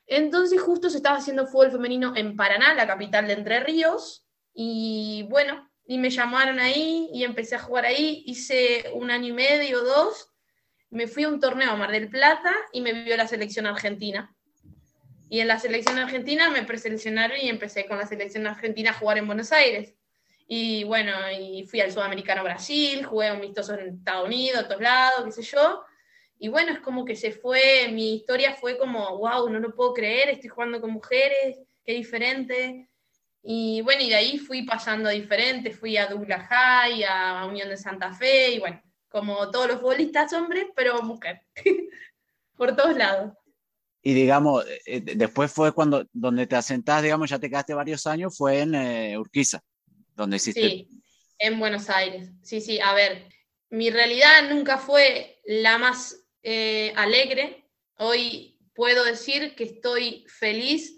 Entonces justo se estaba haciendo fútbol femenino en Paraná, la capital de Entre Ríos, y bueno, y me llamaron ahí y empecé a jugar ahí, hice un año y medio, dos, me fui a un torneo a Mar del Plata y me vio la selección argentina. Y en la selección argentina me preseleccionaron y empecé con la selección argentina a jugar en Buenos Aires. Y bueno, y fui al Sudamericano Brasil, jugué amistosos en Estados Unidos, a todos lados, qué sé yo. Y bueno, es como que se fue, mi historia fue como, wow, no lo puedo creer, estoy jugando con mujeres, qué diferente. Y bueno, y de ahí fui pasando a diferentes, fui a Douglas High, a Unión de Santa Fe, y bueno, como todos los futbolistas hombres, pero mujer, por todos lados. Y digamos, eh, después fue cuando, donde te asentás, digamos, ya te quedaste varios años, fue en eh, Urquiza, donde hiciste... Sí, en Buenos Aires. Sí, sí, a ver, mi realidad nunca fue la más eh, alegre. Hoy puedo decir que estoy feliz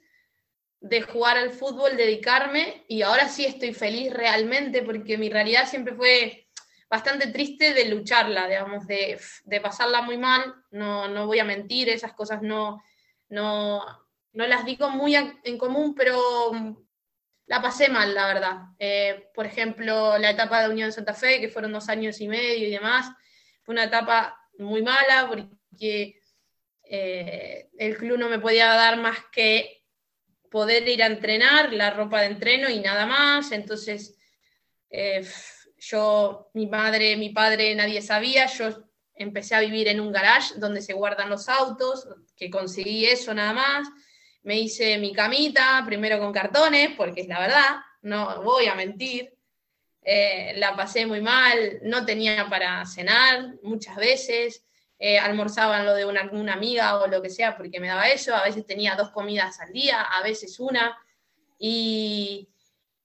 de jugar al fútbol, dedicarme, y ahora sí estoy feliz realmente porque mi realidad siempre fue bastante triste de lucharla, digamos, de, de pasarla muy mal, no, no, voy a mentir, esas cosas no, no, no las digo muy en común, pero la pasé mal, la verdad. Eh, por ejemplo, la etapa de Unión Santa Fe, que fueron dos años y medio y demás, fue una etapa muy mala porque eh, el club no me podía dar más que poder ir a entrenar, la ropa de entreno y nada más. Entonces, eh, yo, mi madre, mi padre, nadie sabía. Yo empecé a vivir en un garage donde se guardan los autos, que conseguí eso nada más. Me hice mi camita, primero con cartones, porque es la verdad, no voy a mentir. Eh, la pasé muy mal, no tenía para cenar muchas veces eh, almorzaban lo de una, una, amiga o lo que sea porque me daba eso, a veces tenía dos comidas al día, a veces una, y,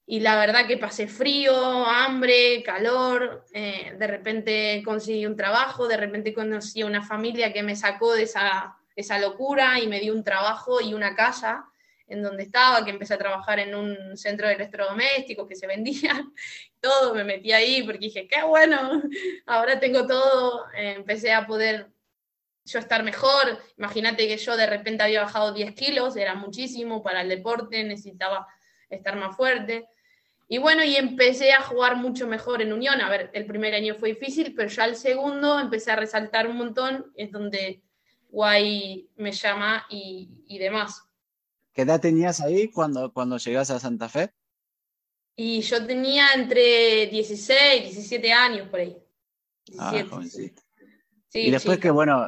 y la verdad que pasé frío, hambre, calor, eh, de repente conseguí un trabajo, de repente conocí a una familia que me sacó de esa, esa locura y me dio un trabajo y una casa en donde estaba, que empecé a trabajar en un centro de electrodomésticos que se vendían, todo, me metí ahí porque dije, qué bueno, ahora tengo todo, empecé a poder yo estar mejor, imagínate que yo de repente había bajado 10 kilos, era muchísimo para el deporte, necesitaba estar más fuerte. Y bueno, y empecé a jugar mucho mejor en Unión. A ver, el primer año fue difícil, pero ya el segundo empecé a resaltar un montón, es donde Guay me llama y, y demás. ¿Qué edad tenías ahí cuando, cuando llegas a Santa Fe? Y yo tenía entre 16, 17 años por ahí. Ah, 17, jovencito. sí, y después chica. que, bueno,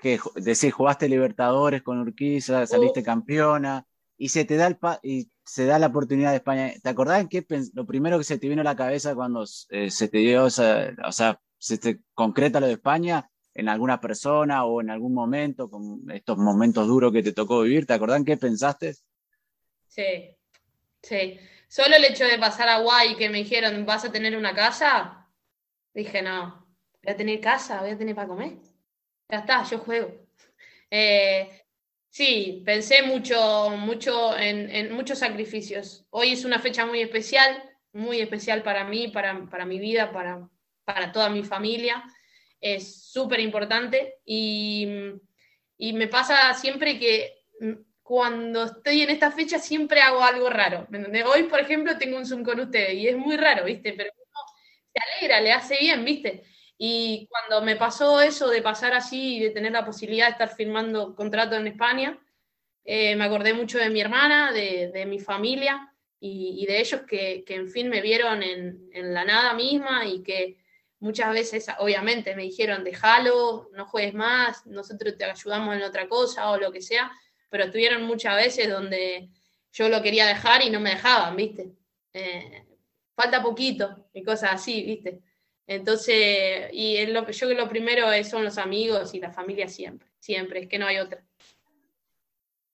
que decís, jugaste Libertadores con Urquiza, saliste Uh. campeona, y se te da el pa- y se da la oportunidad de España. ¿Te acordás en qué lo primero que se te vino a la cabeza cuando eh, se te dio esa, o sea, se te concreta lo de España en alguna persona o en algún momento, con estos momentos duros que te tocó vivir? ¿Te acordás en qué pensaste? Sí, sí. Solo el hecho de pasar a Guay y que me dijeron, ¿vas a tener una casa? Dije, no, voy a tener casa, voy a tener para comer. Ya está, yo juego. Eh, sí, pensé mucho, mucho en, en muchos sacrificios. Hoy es una fecha muy especial, muy especial para mí, para, para mi vida, para, para toda mi familia. Es súper importante y, y me pasa siempre que mm, cuando estoy en esta fecha siempre hago algo raro. Hoy, por ejemplo, tengo un Zoom con ustedes y es muy raro, ¿viste? Pero uno se alegra, le hace bien, ¿viste? Y cuando me pasó eso de pasar así y de tener la posibilidad de estar firmando contrato en España, eh, me acordé mucho de mi hermana, de, de mi familia y, y de ellos que, que, en fin, me vieron en, en la nada misma y que muchas veces, obviamente, me dijeron, déjalo, no juegues más, nosotros te ayudamos en otra cosa o lo que sea, pero estuvieron muchas veces donde yo lo quería dejar y no me dejaban, ¿viste? Eh, falta poquito y cosas así, ¿viste? Entonces, y lo, yo creo que lo primero es, son los amigos y la familia siempre, siempre, es que no hay otra.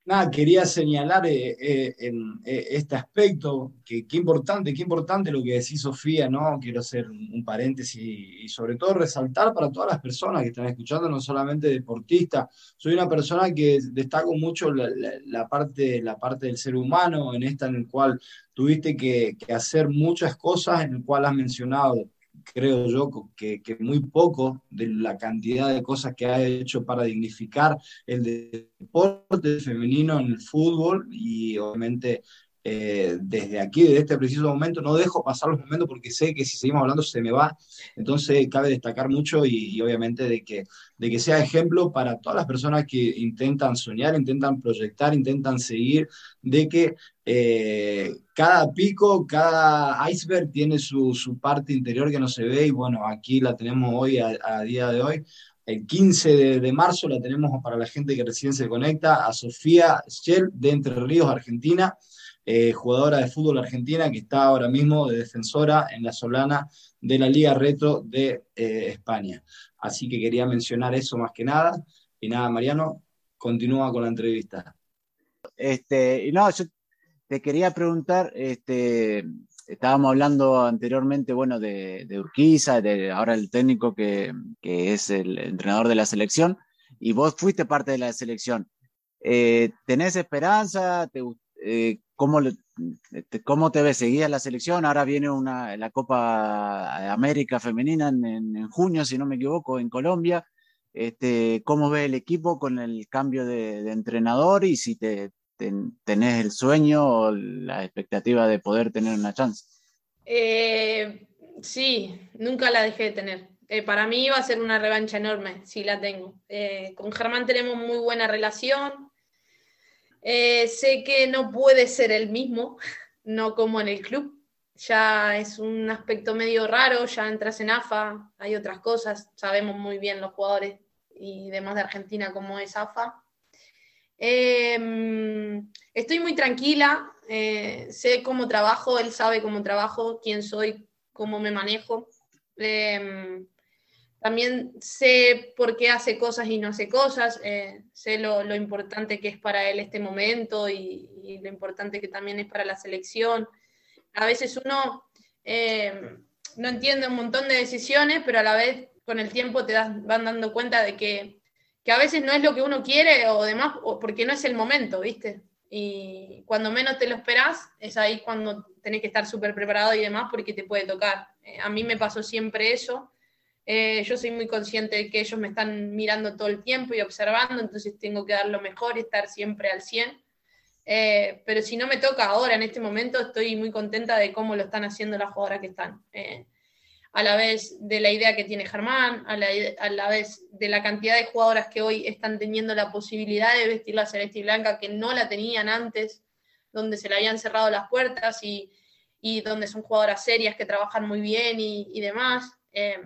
Nada, quería señalar eh, eh, en eh, este aspecto, que qué importante, qué importante lo que decís, Sofía, ¿no? Quiero hacer un, paréntesis y, y, sobre todo resaltar para todas las personas que están escuchando, no solamente deportistas. Soy una persona que destaco mucho la, la, la, parte, la parte del ser humano, en esta en el cual tuviste que, que hacer muchas cosas, en el cual has mencionado creo yo que, que, muy poco de la cantidad de cosas que ha hecho para dignificar el deporte femenino en el fútbol y obviamente eh, desde aquí, desde este preciso momento, no dejo pasar los momentos porque sé que si seguimos hablando se me va, entonces cabe destacar mucho y, y obviamente de que, de que sea ejemplo para todas las personas que intentan soñar, intentan proyectar, intentan seguir, de que eh, cada pico, cada iceberg tiene su, su, parte interior que no se ve y bueno, aquí la tenemos hoy a, a día de hoy. El 15 de, de, marzo la tenemos para la gente que recién se conecta a Sofía Schell de Entre Ríos, Argentina, eh, jugadora de fútbol argentina que está ahora mismo de defensora en la Solana de la Liga Retro de eh, España. Así que quería mencionar eso más que nada. Y nada, Mariano, continúa con la entrevista. Este, no, yo te quería preguntar, este, estábamos hablando anteriormente, bueno, de, Urquiza, de ahora el técnico que, que, es el entrenador de la selección, y vos fuiste parte de la selección. Eh, ¿Tenés esperanza? ¿Te, eh, ¿cómo, te, ¿Cómo te ves? ¿Seguías la selección? Ahora viene una, la Copa América Femenina en, en, junio, si no me equivoco, en Colombia. Este, ¿Cómo ve el equipo con el cambio de, de entrenador y si te, ten, tenés el sueño o la expectativa de poder tener una chance? Eh, sí, nunca la dejé de tener. Eh, para mí va a ser una revancha enorme, sí la tengo. Eh, con Germán tenemos muy buena relación. Eh, sé que no puede ser el mismo, no como en el club. Ya es un aspecto medio raro, ya entras en AFA, hay otras cosas. Sabemos muy bien los jugadores y demás de Argentina cómo es AFA. Eh, estoy muy tranquila, eh, sé cómo trabajo, él sabe cómo trabajo, quién soy, cómo me manejo. Eh, también sé por qué hace cosas y no hace cosas, eh, sé lo, importante que es para él este momento y, lo importante que también es para la selección. A veces uno eh, no entiende un montón de decisiones, pero a la vez con el tiempo te van dando cuenta de que, que a veces no es lo que uno quiere o demás, o porque no es el momento, ¿viste? Y cuando menos te lo esperás, es ahí cuando tenés que estar súper preparado y demás porque te puede tocar. Eh, a mí me pasó siempre eso. Eh, yo soy muy consciente de que ellos me están mirando todo el tiempo y observando, entonces tengo que dar lo mejor y estar siempre al 100. Eh, pero si no me toca ahora, en este momento, estoy muy contenta de cómo lo están haciendo las jugadoras que están. Eh, a la vez de la idea que tiene Germán, a la, a la, vez de la cantidad de jugadoras que hoy están teniendo la posibilidad de vestir la celeste y blanca que no la tenían antes, donde se le habían cerrado las puertas y, y donde son jugadoras serias que trabajan muy bien y, y demás. Eh,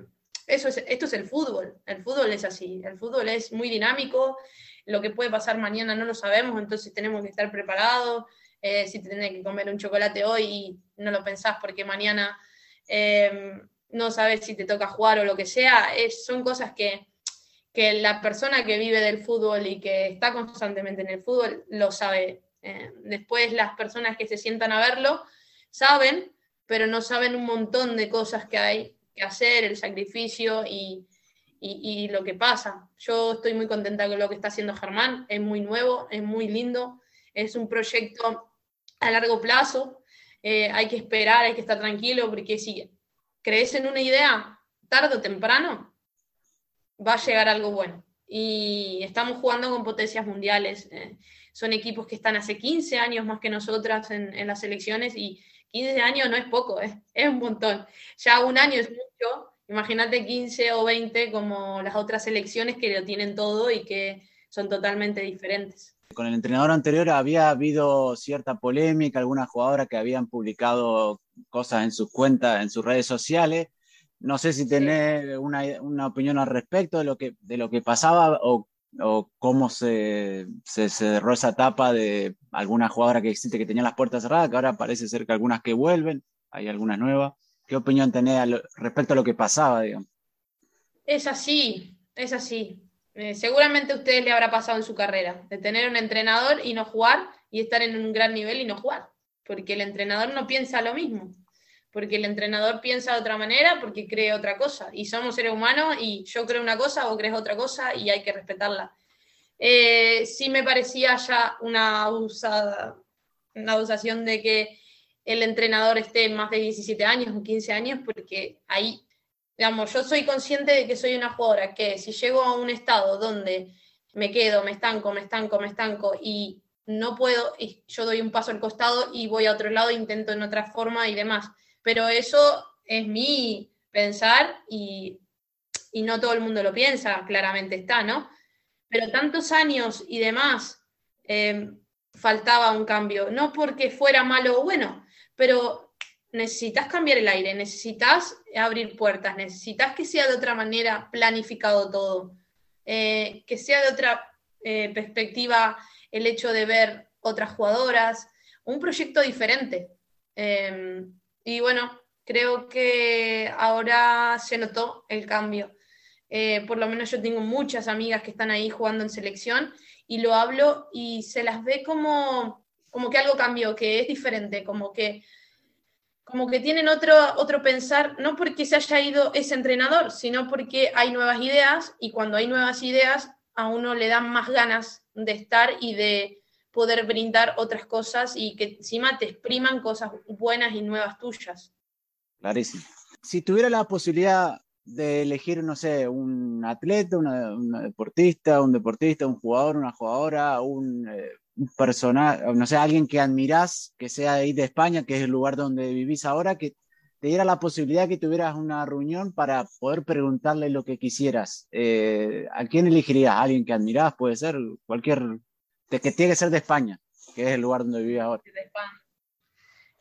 eso es, esto es el fútbol, el fútbol es así, el fútbol es muy dinámico, lo que puede pasar mañana no lo sabemos, entonces tenemos que estar preparados. Eh, si te tenés que comer un chocolate hoy y no lo pensás porque mañana eh, no sabes si te toca jugar o lo que sea, es, son cosas que, que, la persona que vive del fútbol y que está constantemente en el fútbol lo sabe. Eh, después las personas que se sientan a verlo saben, pero no saben un montón de cosas que hay hacer, el sacrificio y, y, lo que pasa. Yo estoy muy contenta con lo que está haciendo Germán, es muy nuevo, es muy lindo, es un proyecto a largo plazo, eh, hay que esperar, hay que estar tranquilo, porque si crees en una idea, tarde o temprano, va a llegar algo bueno. Y estamos jugando con potencias mundiales. Eh, son equipos que están hace 15 años más que nosotras en, en las selecciones y 15 años no es poco, eh, es un montón. Ya un año es mucho, Imagínate 15 o 20 como las otras selecciones que lo tienen todo y que son totalmente diferentes. Con el entrenador anterior había habido cierta polémica, algunas jugadoras que habían publicado cosas en sus cuentas, en sus redes sociales. No sé si tenés sí. una, una, opinión al respecto de lo que, de lo que pasaba o, o cómo se, se, se, cerró esa etapa de alguna jugadora que existe que tenía las puertas cerradas, que ahora parece ser que algunas que vuelven, hay algunas nuevas. ¿Qué opinión tenés respecto a lo que pasaba, digamos? Es así, es así. Eh, seguramente a ustedes le habrá pasado en su carrera, de tener un entrenador y no jugar, y estar en un gran nivel y no jugar, porque el entrenador no piensa lo mismo, porque el entrenador piensa de otra manera, porque cree otra cosa, y somos seres humanos, y yo creo una cosa, vos crees otra cosa, y hay que respetarla. Eh, sí me parecía ya una, usada, una acusación de que el entrenador esté más de 17 años o 15 años, porque ahí, digamos, yo soy consciente de que soy una jugadora que si llego a un estado donde me quedo, me estanco, me estanco, me estanco y no puedo, y yo doy un paso al costado y voy a otro lado, intento en otra forma y demás. Pero eso es mi pensar y, y no todo el mundo lo piensa, claramente está, ¿no? Pero tantos años y demás, eh, faltaba un cambio, no porque fuera malo o bueno, pero necesitas cambiar el aire, necesitas abrir puertas, necesitas que sea de otra manera planificado todo, eh, que sea de otra eh, perspectiva el hecho de ver otras jugadoras, un proyecto diferente. Eh, y bueno, creo que ahora se notó el cambio. Eh, por lo menos yo tengo muchas amigas que están ahí jugando en selección y lo hablo y se las ve como como que algo cambió, que es diferente, como que, como que tienen otro, otro pensar, no porque se haya ido ese entrenador, sino porque hay nuevas ideas y cuando hay nuevas ideas a uno le dan más ganas de estar y de poder brindar otras cosas y que encima te expriman cosas buenas y nuevas tuyas. Clarísimo. Si tuviera la posibilidad de elegir, no sé, un atleta, una, una deportista, un deportista, un jugador, una jugadora, un, eh, un no sé, alguien que admirás, que sea ahí de España, que es el lugar donde vivís ahora, que te diera la posibilidad que tuvieras una reunión para poder preguntarle lo que quisieras. Eh, ¿A quién elegirías? ¿A alguien que admirás? Puede ser cualquier, de, que tiene que ser de España, que es el lugar donde vivís ahora. De España.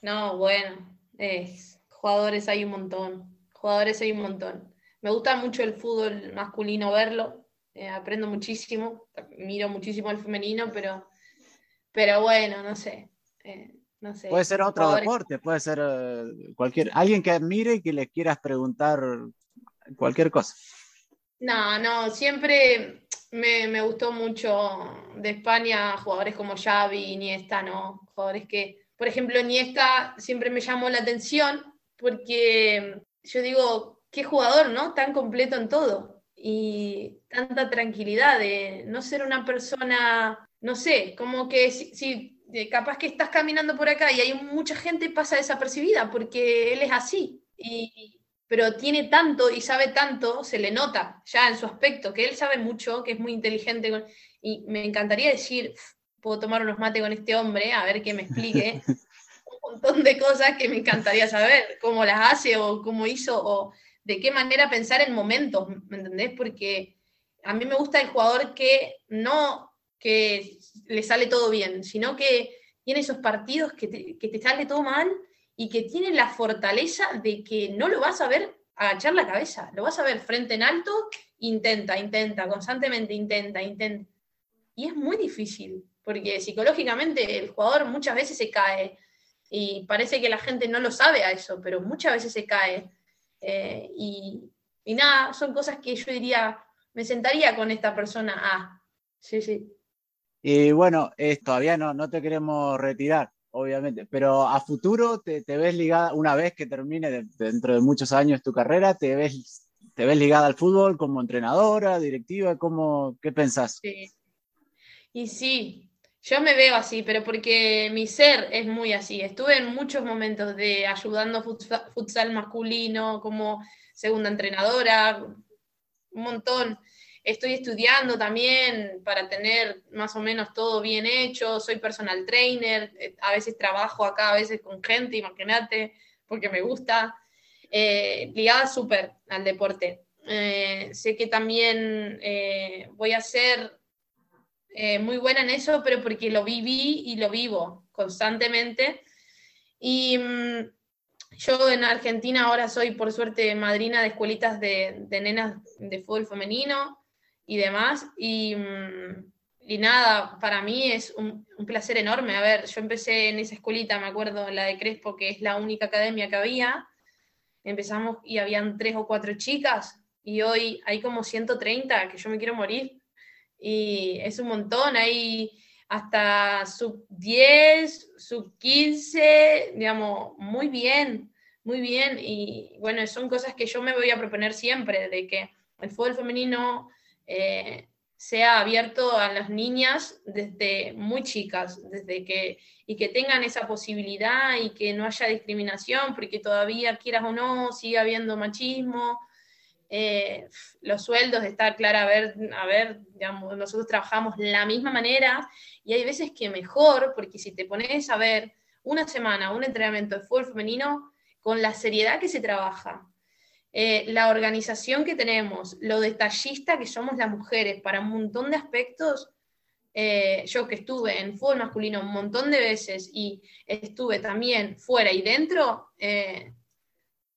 No, bueno, es, jugadores hay un montón, jugadores hay un montón. Me gusta mucho el fútbol masculino verlo, eh, aprendo muchísimo, miro muchísimo el femenino, pero pero bueno, no sé. Eh, no sé. Puede ser otro jugadores. deporte, puede ser uh, cualquier. Alguien que admire y que le quieras preguntar cualquier cosa. No, no, siempre me, gustó mucho de España jugadores como Xavi, Iniesta, ¿no? Jugadores que, por ejemplo, Iniesta siempre me llamó la atención porque yo digo, qué jugador, ¿no? Tan completo en todo y tanta tranquilidad de no ser una persona, no sé, como que si, si eh, capaz que estás caminando por acá y hay mucha gente pasa desapercibida porque él es así. Y, pero tiene tanto y sabe tanto, se le nota ya en su aspecto, que él sabe mucho, que es muy inteligente. con- y me encantaría decir, puedo tomar unos mates con este hombre, a ver que me explique un montón de cosas que me encantaría saber, cómo las hace o cómo hizo o de qué manera pensar en momentos, ¿me entendés? Porque a mí me gusta el jugador que no que le sale todo bien, sino que tiene esos partidos que te, que te sale todo mal y que tiene la fortaleza de que no lo vas a ver agachar la cabeza, lo vas a ver frente en alto, intenta, intenta, constantemente intenta, intenta. Y es muy difícil, porque psicológicamente el jugador muchas veces se cae y parece que la gente no lo sabe a eso, pero muchas veces se cae. Eh, y, y nada, son cosas que yo diría, me sentaría con esta persona. Ah, sí, sí. Y bueno, es, todavía no, no te queremos retirar, obviamente, pero a futuro te, te ves ligada, una vez que termine de- dentro de muchos años tu carrera, te ves, te ves ligada al fútbol como entrenadora, directiva, ¿cómo, ¿qué pensás? Sí. Y sí, yo me veo así, pero porque mi ser es muy así. Estuve en muchos momentos de ayudando futsa- futsal masculino como segunda entrenadora, un montón. Estoy estudiando también para tener más o menos todo bien hecho. Soy personal trainer, eh, a veces trabajo acá, a veces con gente, imagínate, porque me gusta. Eh, ligada súper al deporte. Eh, sé que también voy a ser muy buena en eso, pero porque lo viví y lo vivo constantemente. Y mm, yo en Argentina ahora soy, por suerte, madrina de escuelitas de nenas de fútbol femenino y demás. Y, mm, y nada, para mí es un, un placer enorme. A ver, yo empecé en esa escuelita, me acuerdo, la de Crespo, que es la única academia que había. Empezamos y habían tres o cuatro chicas y hoy hay como 130 que yo me quiero morir y es un montón, hay hasta sub 10, sub 15, digamos, muy bien, muy bien. Y bueno, son cosas que yo me voy a proponer siempre, de que el fútbol femenino eh, sea abierto a las niñas desde muy chicas, desde que, y que tengan esa posibilidad y que no haya discriminación, porque todavía, quieras o no, sigue habiendo machismo. Eh, los sueldos, está clara, a ver, a ver, nosotros trabajamos la misma manera y hay veces que mejor, porque si te pones a ver una semana, un entrenamiento de fútbol femenino, con la seriedad que se trabaja, eh, la organización que tenemos, lo detallista que somos las mujeres para un montón de aspectos, eh, yo que estuve en fútbol masculino un montón de veces y estuve también fuera y dentro, eh,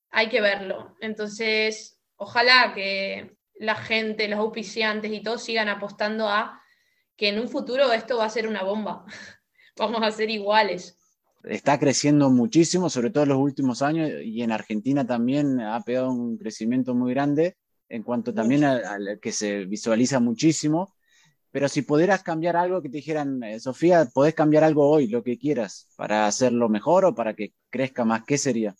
hay que verlo. Entonces, ojalá que la gente, los auspiciantes y todos sigan apostando a que en un futuro esto va a ser una bomba. Vamos a ser iguales. Está creciendo muchísimo, sobre todo en los últimos años, y en Argentina también ha pegado un crecimiento muy grande en cuanto también al, que se visualiza muchísimo. Pero si pudieras cambiar algo que te dijeran, eh, Sofía, podés cambiar algo hoy, lo que quieras, para hacerlo mejor o para que crezca más, ¿qué sería?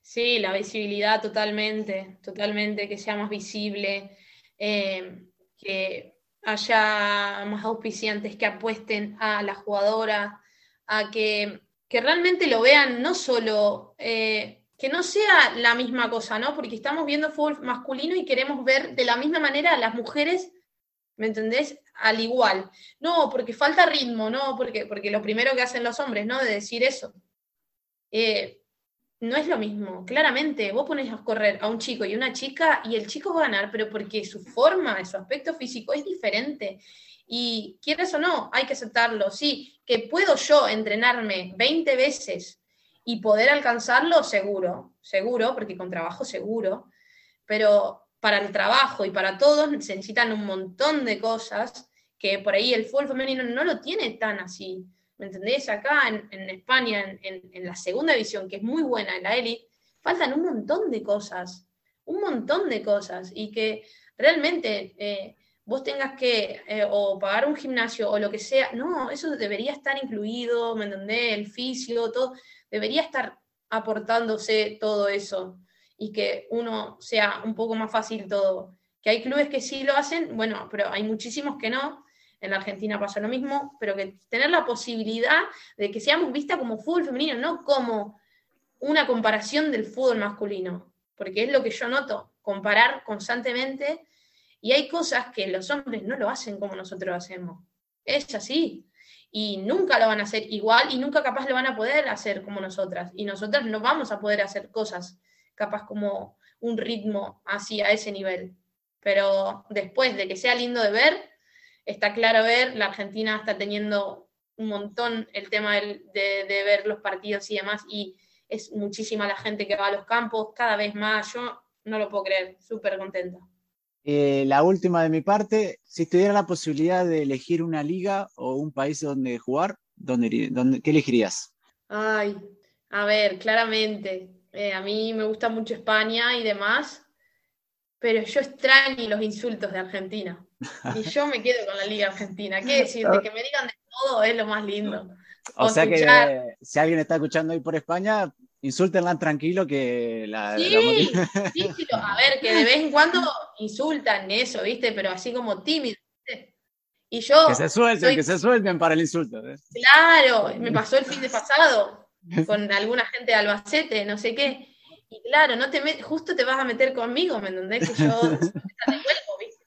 Sí, la visibilidad totalmente, totalmente, que sea más visible, eh, que haya más auspiciantes que apuesten a la jugadora, a que, que realmente lo vean no solo, eh, que no sea la misma cosa, ¿no? Porque estamos viendo fútbol masculino y queremos ver de la misma manera a las mujeres, ¿me entendés? Al igual. No, porque falta ritmo, no, porque, porque lo primero que hacen los hombres, ¿no? De decir eso. Eh, no es lo mismo, claramente. Vos pones a correr a un chico y una chica y el chico va a ganar, pero porque su forma, su aspecto físico es diferente. Y quieres o no, hay que aceptarlo. Sí, que puedo yo entrenarme 20 veces y poder alcanzarlo, seguro, seguro, porque con trabajo seguro, pero para el trabajo y para todos se necesitan un montón de cosas que por ahí el fútbol femenino no lo tiene tan así. ¿Me entendés? Acá en, España, en, la segunda división, que es muy buena, en la élite, faltan un montón de cosas, un montón de cosas, y que realmente eh, vos tengas que eh, o pagar un gimnasio o lo que sea. No, eso debería estar incluido, ¿me entendés? El fisio, todo. Debería estar aportándose todo eso y que uno sea un poco más fácil todo. Que hay clubes que sí lo hacen, bueno, pero hay muchísimos que no. En Argentina pasa lo mismo, pero que tener la posibilidad de que seamos vistas como fútbol femenino, no como una comparación del fútbol masculino, porque es lo que yo noto, comparar constantemente y hay cosas que los hombres no lo hacen como nosotros hacemos. Es así. Y nunca lo van a hacer igual y nunca capaz lo van a poder hacer como nosotras. Y nosotras no vamos a poder hacer cosas capaz como un ritmo así a ese nivel. Pero después de que sea lindo de ver, está claro ver, la Argentina está teniendo un montón el tema de, de ver los partidos y demás, y es muchísima la gente que va a los campos, cada vez más, yo no lo puedo creer, súper contenta. Eh, la última de mi parte, si tuviera la posibilidad de elegir una liga o un país donde jugar, ¿dónde, dónde, ¿qué elegirías? Ay, a ver, claramente, eh, a mí me gusta mucho España y demás, pero yo extraño los insultos de Argentina. Y yo me quedo con la Liga Argentina. ¿Qué decirte? Que me digan de todo es lo más lindo. O, sea que si alguien está escuchando ahí por España, insúltenla tranquilo que la... Sí, sí, sí, a ver, que de vez en cuando insultan eso, ¿viste? Pero así como tímido, ¿viste? Y yo... Que se suelten, que se suelten para el insulto. ¿eh? Claro, me pasó el fin de pasado con alguna gente de Albacete, no sé qué. Y claro, no te justo te vas a meter conmigo, ¿me entendés? Que yo.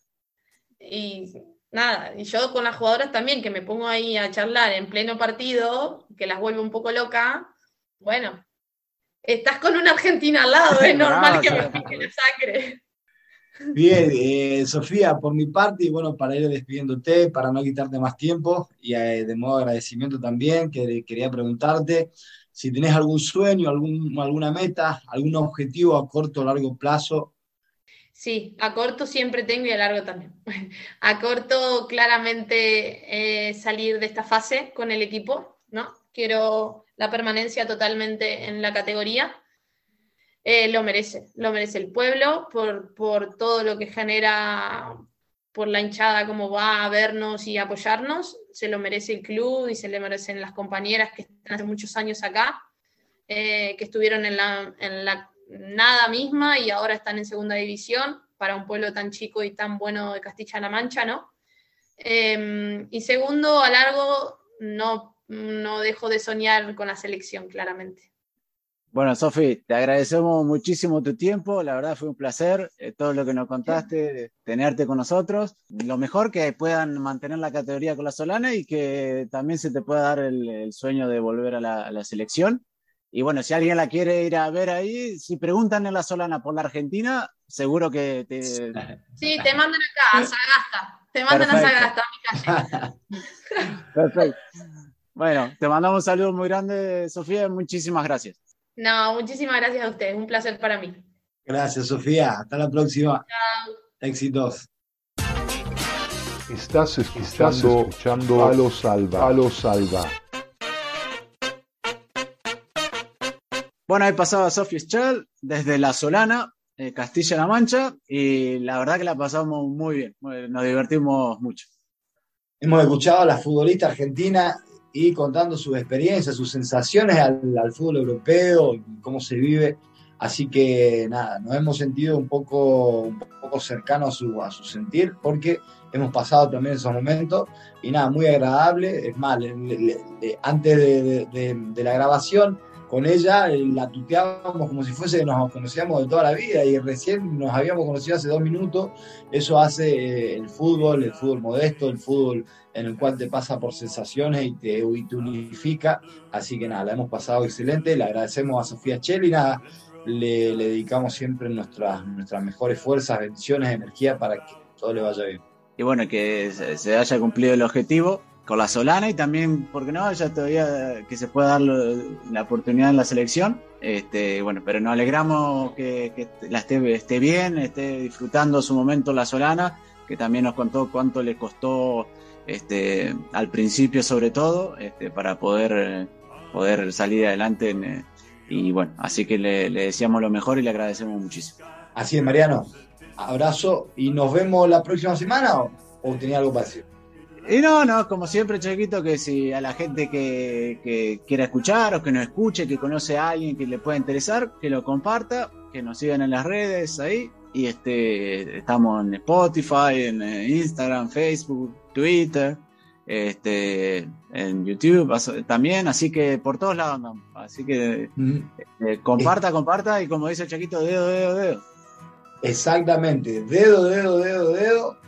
Y nada, y yo con las jugadoras también, que me pongo ahí a charlar en pleno partido, que las vuelvo un poco loca, bueno, estás con una Argentina al lado, es normal que me pique la sangre. Bien, eh, Sofía, por mi parte, y bueno, para ir despidiéndote, para no quitarte más tiempo, y eh, de modo de agradecimiento también, que quería preguntarte si tenés algún sueño, algún, alguna meta, algún objetivo a corto o largo plazo. Sí, a corto siempre tengo y a largo también. A corto, claramente, eh, salir de esta fase con el equipo, ¿no? Quiero la permanencia totalmente en la categoría. Eh, lo merece, lo merece el pueblo por, por todo lo que genera, por la hinchada, cómo va a vernos y apoyarnos. Se lo merece el club y se le merecen las compañeras que están hace muchos años acá, eh, que estuvieron en la, nada misma y ahora están en segunda división para un pueblo tan chico y tan bueno de Castilla-La Mancha, ¿no? Eh, y segundo, a largo, no no dejo de soñar con la selección, claramente. Bueno, Sofi, te agradecemos muchísimo tu tiempo, la verdad fue un placer eh, todo lo que nos contaste, tenerte con nosotros. Lo mejor que puedan mantener la categoría con la Solana y que también se te pueda dar el, sueño de volver a la, selección. Y bueno, si alguien la quiere ir a ver ahí, si preguntan en la Solana por la Argentina, seguro que te... Sí, te mandan acá, a Sagasta. Te mandan a Sagasta, a mi calle. Perfecto. Bueno, te mandamos un saludo muy grande, Sofía. Muchísimas gracias. No, muchísimas gracias a ustedes. Un placer para mí. Gracias, Sofía. Hasta la próxima. Chao. Éxitos. Estás escuchando, escuchando a los salva. A los salva. Bueno, ahí pasaba Sofía Schell desde La Solana, eh, Castilla-La Mancha, y la verdad que la pasamos muy bien. Nos divertimos mucho. Hemos escuchado a la futbolista argentina y contando sus experiencias, sus sensaciones al, fútbol europeo, cómo se vive. Así que nada, nos hemos sentido un poco, un poco cercanos a su, a su sentir porque hemos pasado también esos momentos y nada, muy agradable. Es más, antes de la grabación con ella eh, la tuteábamos como si fuese, nos conocíamos de toda la vida y recién nos habíamos conocido hace dos minutos. Eso hace eh, el fútbol, el fútbol modesto, el fútbol en el cual te pasa por sensaciones y te, unifica. Así que nada, la hemos pasado excelente. Le agradecemos a Sofía Cheli, nada, le, dedicamos siempre nuestras, nuestras mejores fuerzas, bendiciones, energía para que todo le vaya bien. Y bueno, que se haya cumplido el objetivo la Solana y también, porque no? Ya todavía que se pueda dar la oportunidad en la selección. Este, bueno, pero nos alegramos que, la esté, esté, bien, esté disfrutando su momento la Solana, que también nos contó cuánto le costó este, al principio sobre todo, este, para poder, poder salir adelante. y bueno, así que le, le lo mejor y le agradecemos muchísimo. Así es, Mariano. Abrazo y nos vemos la próxima semana. o tenía algo parecido? Y no, no, como siempre, Chiquito, que si a la gente que, que quiera escuchar o que nos escuche, que conoce a alguien que le pueda interesar, que lo comparta, que nos sigan en las redes ahí. Y este estamos en Spotify, en eh, Instagram, Facebook, Twitter, este, en YouTube también, así que por todos lados andamos. Así que eh, comparta, comparta y como dice el Chaquito, dedo, dedo, dedo. Exactamente, dedo, dedo, dedo, dedo.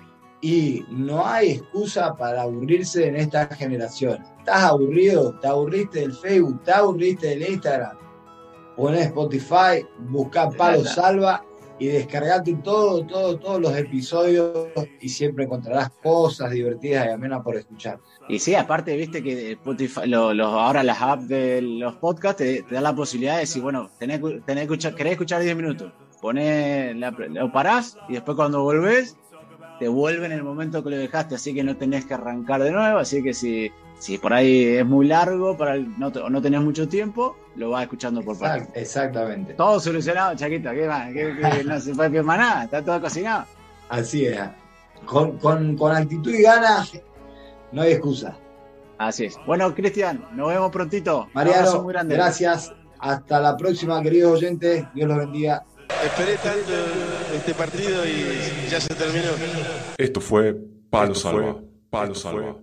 Y no hay excusa para aburrirse en esta generación. ¿Estás aburrido? ¿Te aburriste del Facebook? ¿Te aburriste del Instagram? Poné Spotify, busca Palo. Salva y descargate todo, todo, todos los episodios y siempre encontrarás cosas divertidas y amenas por escuchar. Y sí, aparte, viste que Spotify, lo- los- ahora las apps de los podcasts te, te dan la posibilidad de decir, bueno, tenés, tenés escuchar, querés escuchar 10 minutos, ponés la- lo parás y después cuando volvés, te vuelve en el momento que lo dejaste, así que no tenés que arrancar de nuevo, así que si, si por ahí es muy largo para el- no, o no tenés mucho tiempo, lo vas escuchando por parte. Exact- exactamente. Todo solucionado, Chaquito, ¿qué más? ¿Qué- qué- no se puede más nada, está todo cocinado. Así es. Con, con, con actitud y ganas no hay excusa. Así es. Bueno, Cristian, nos vemos prontito. Mariano, muy grande. gracias. Hasta la próxima, queridos oyentes. Dios los bendiga. Esperé tanto este partido y ya se terminó. Esto fue Palo Salva. Palo Salva.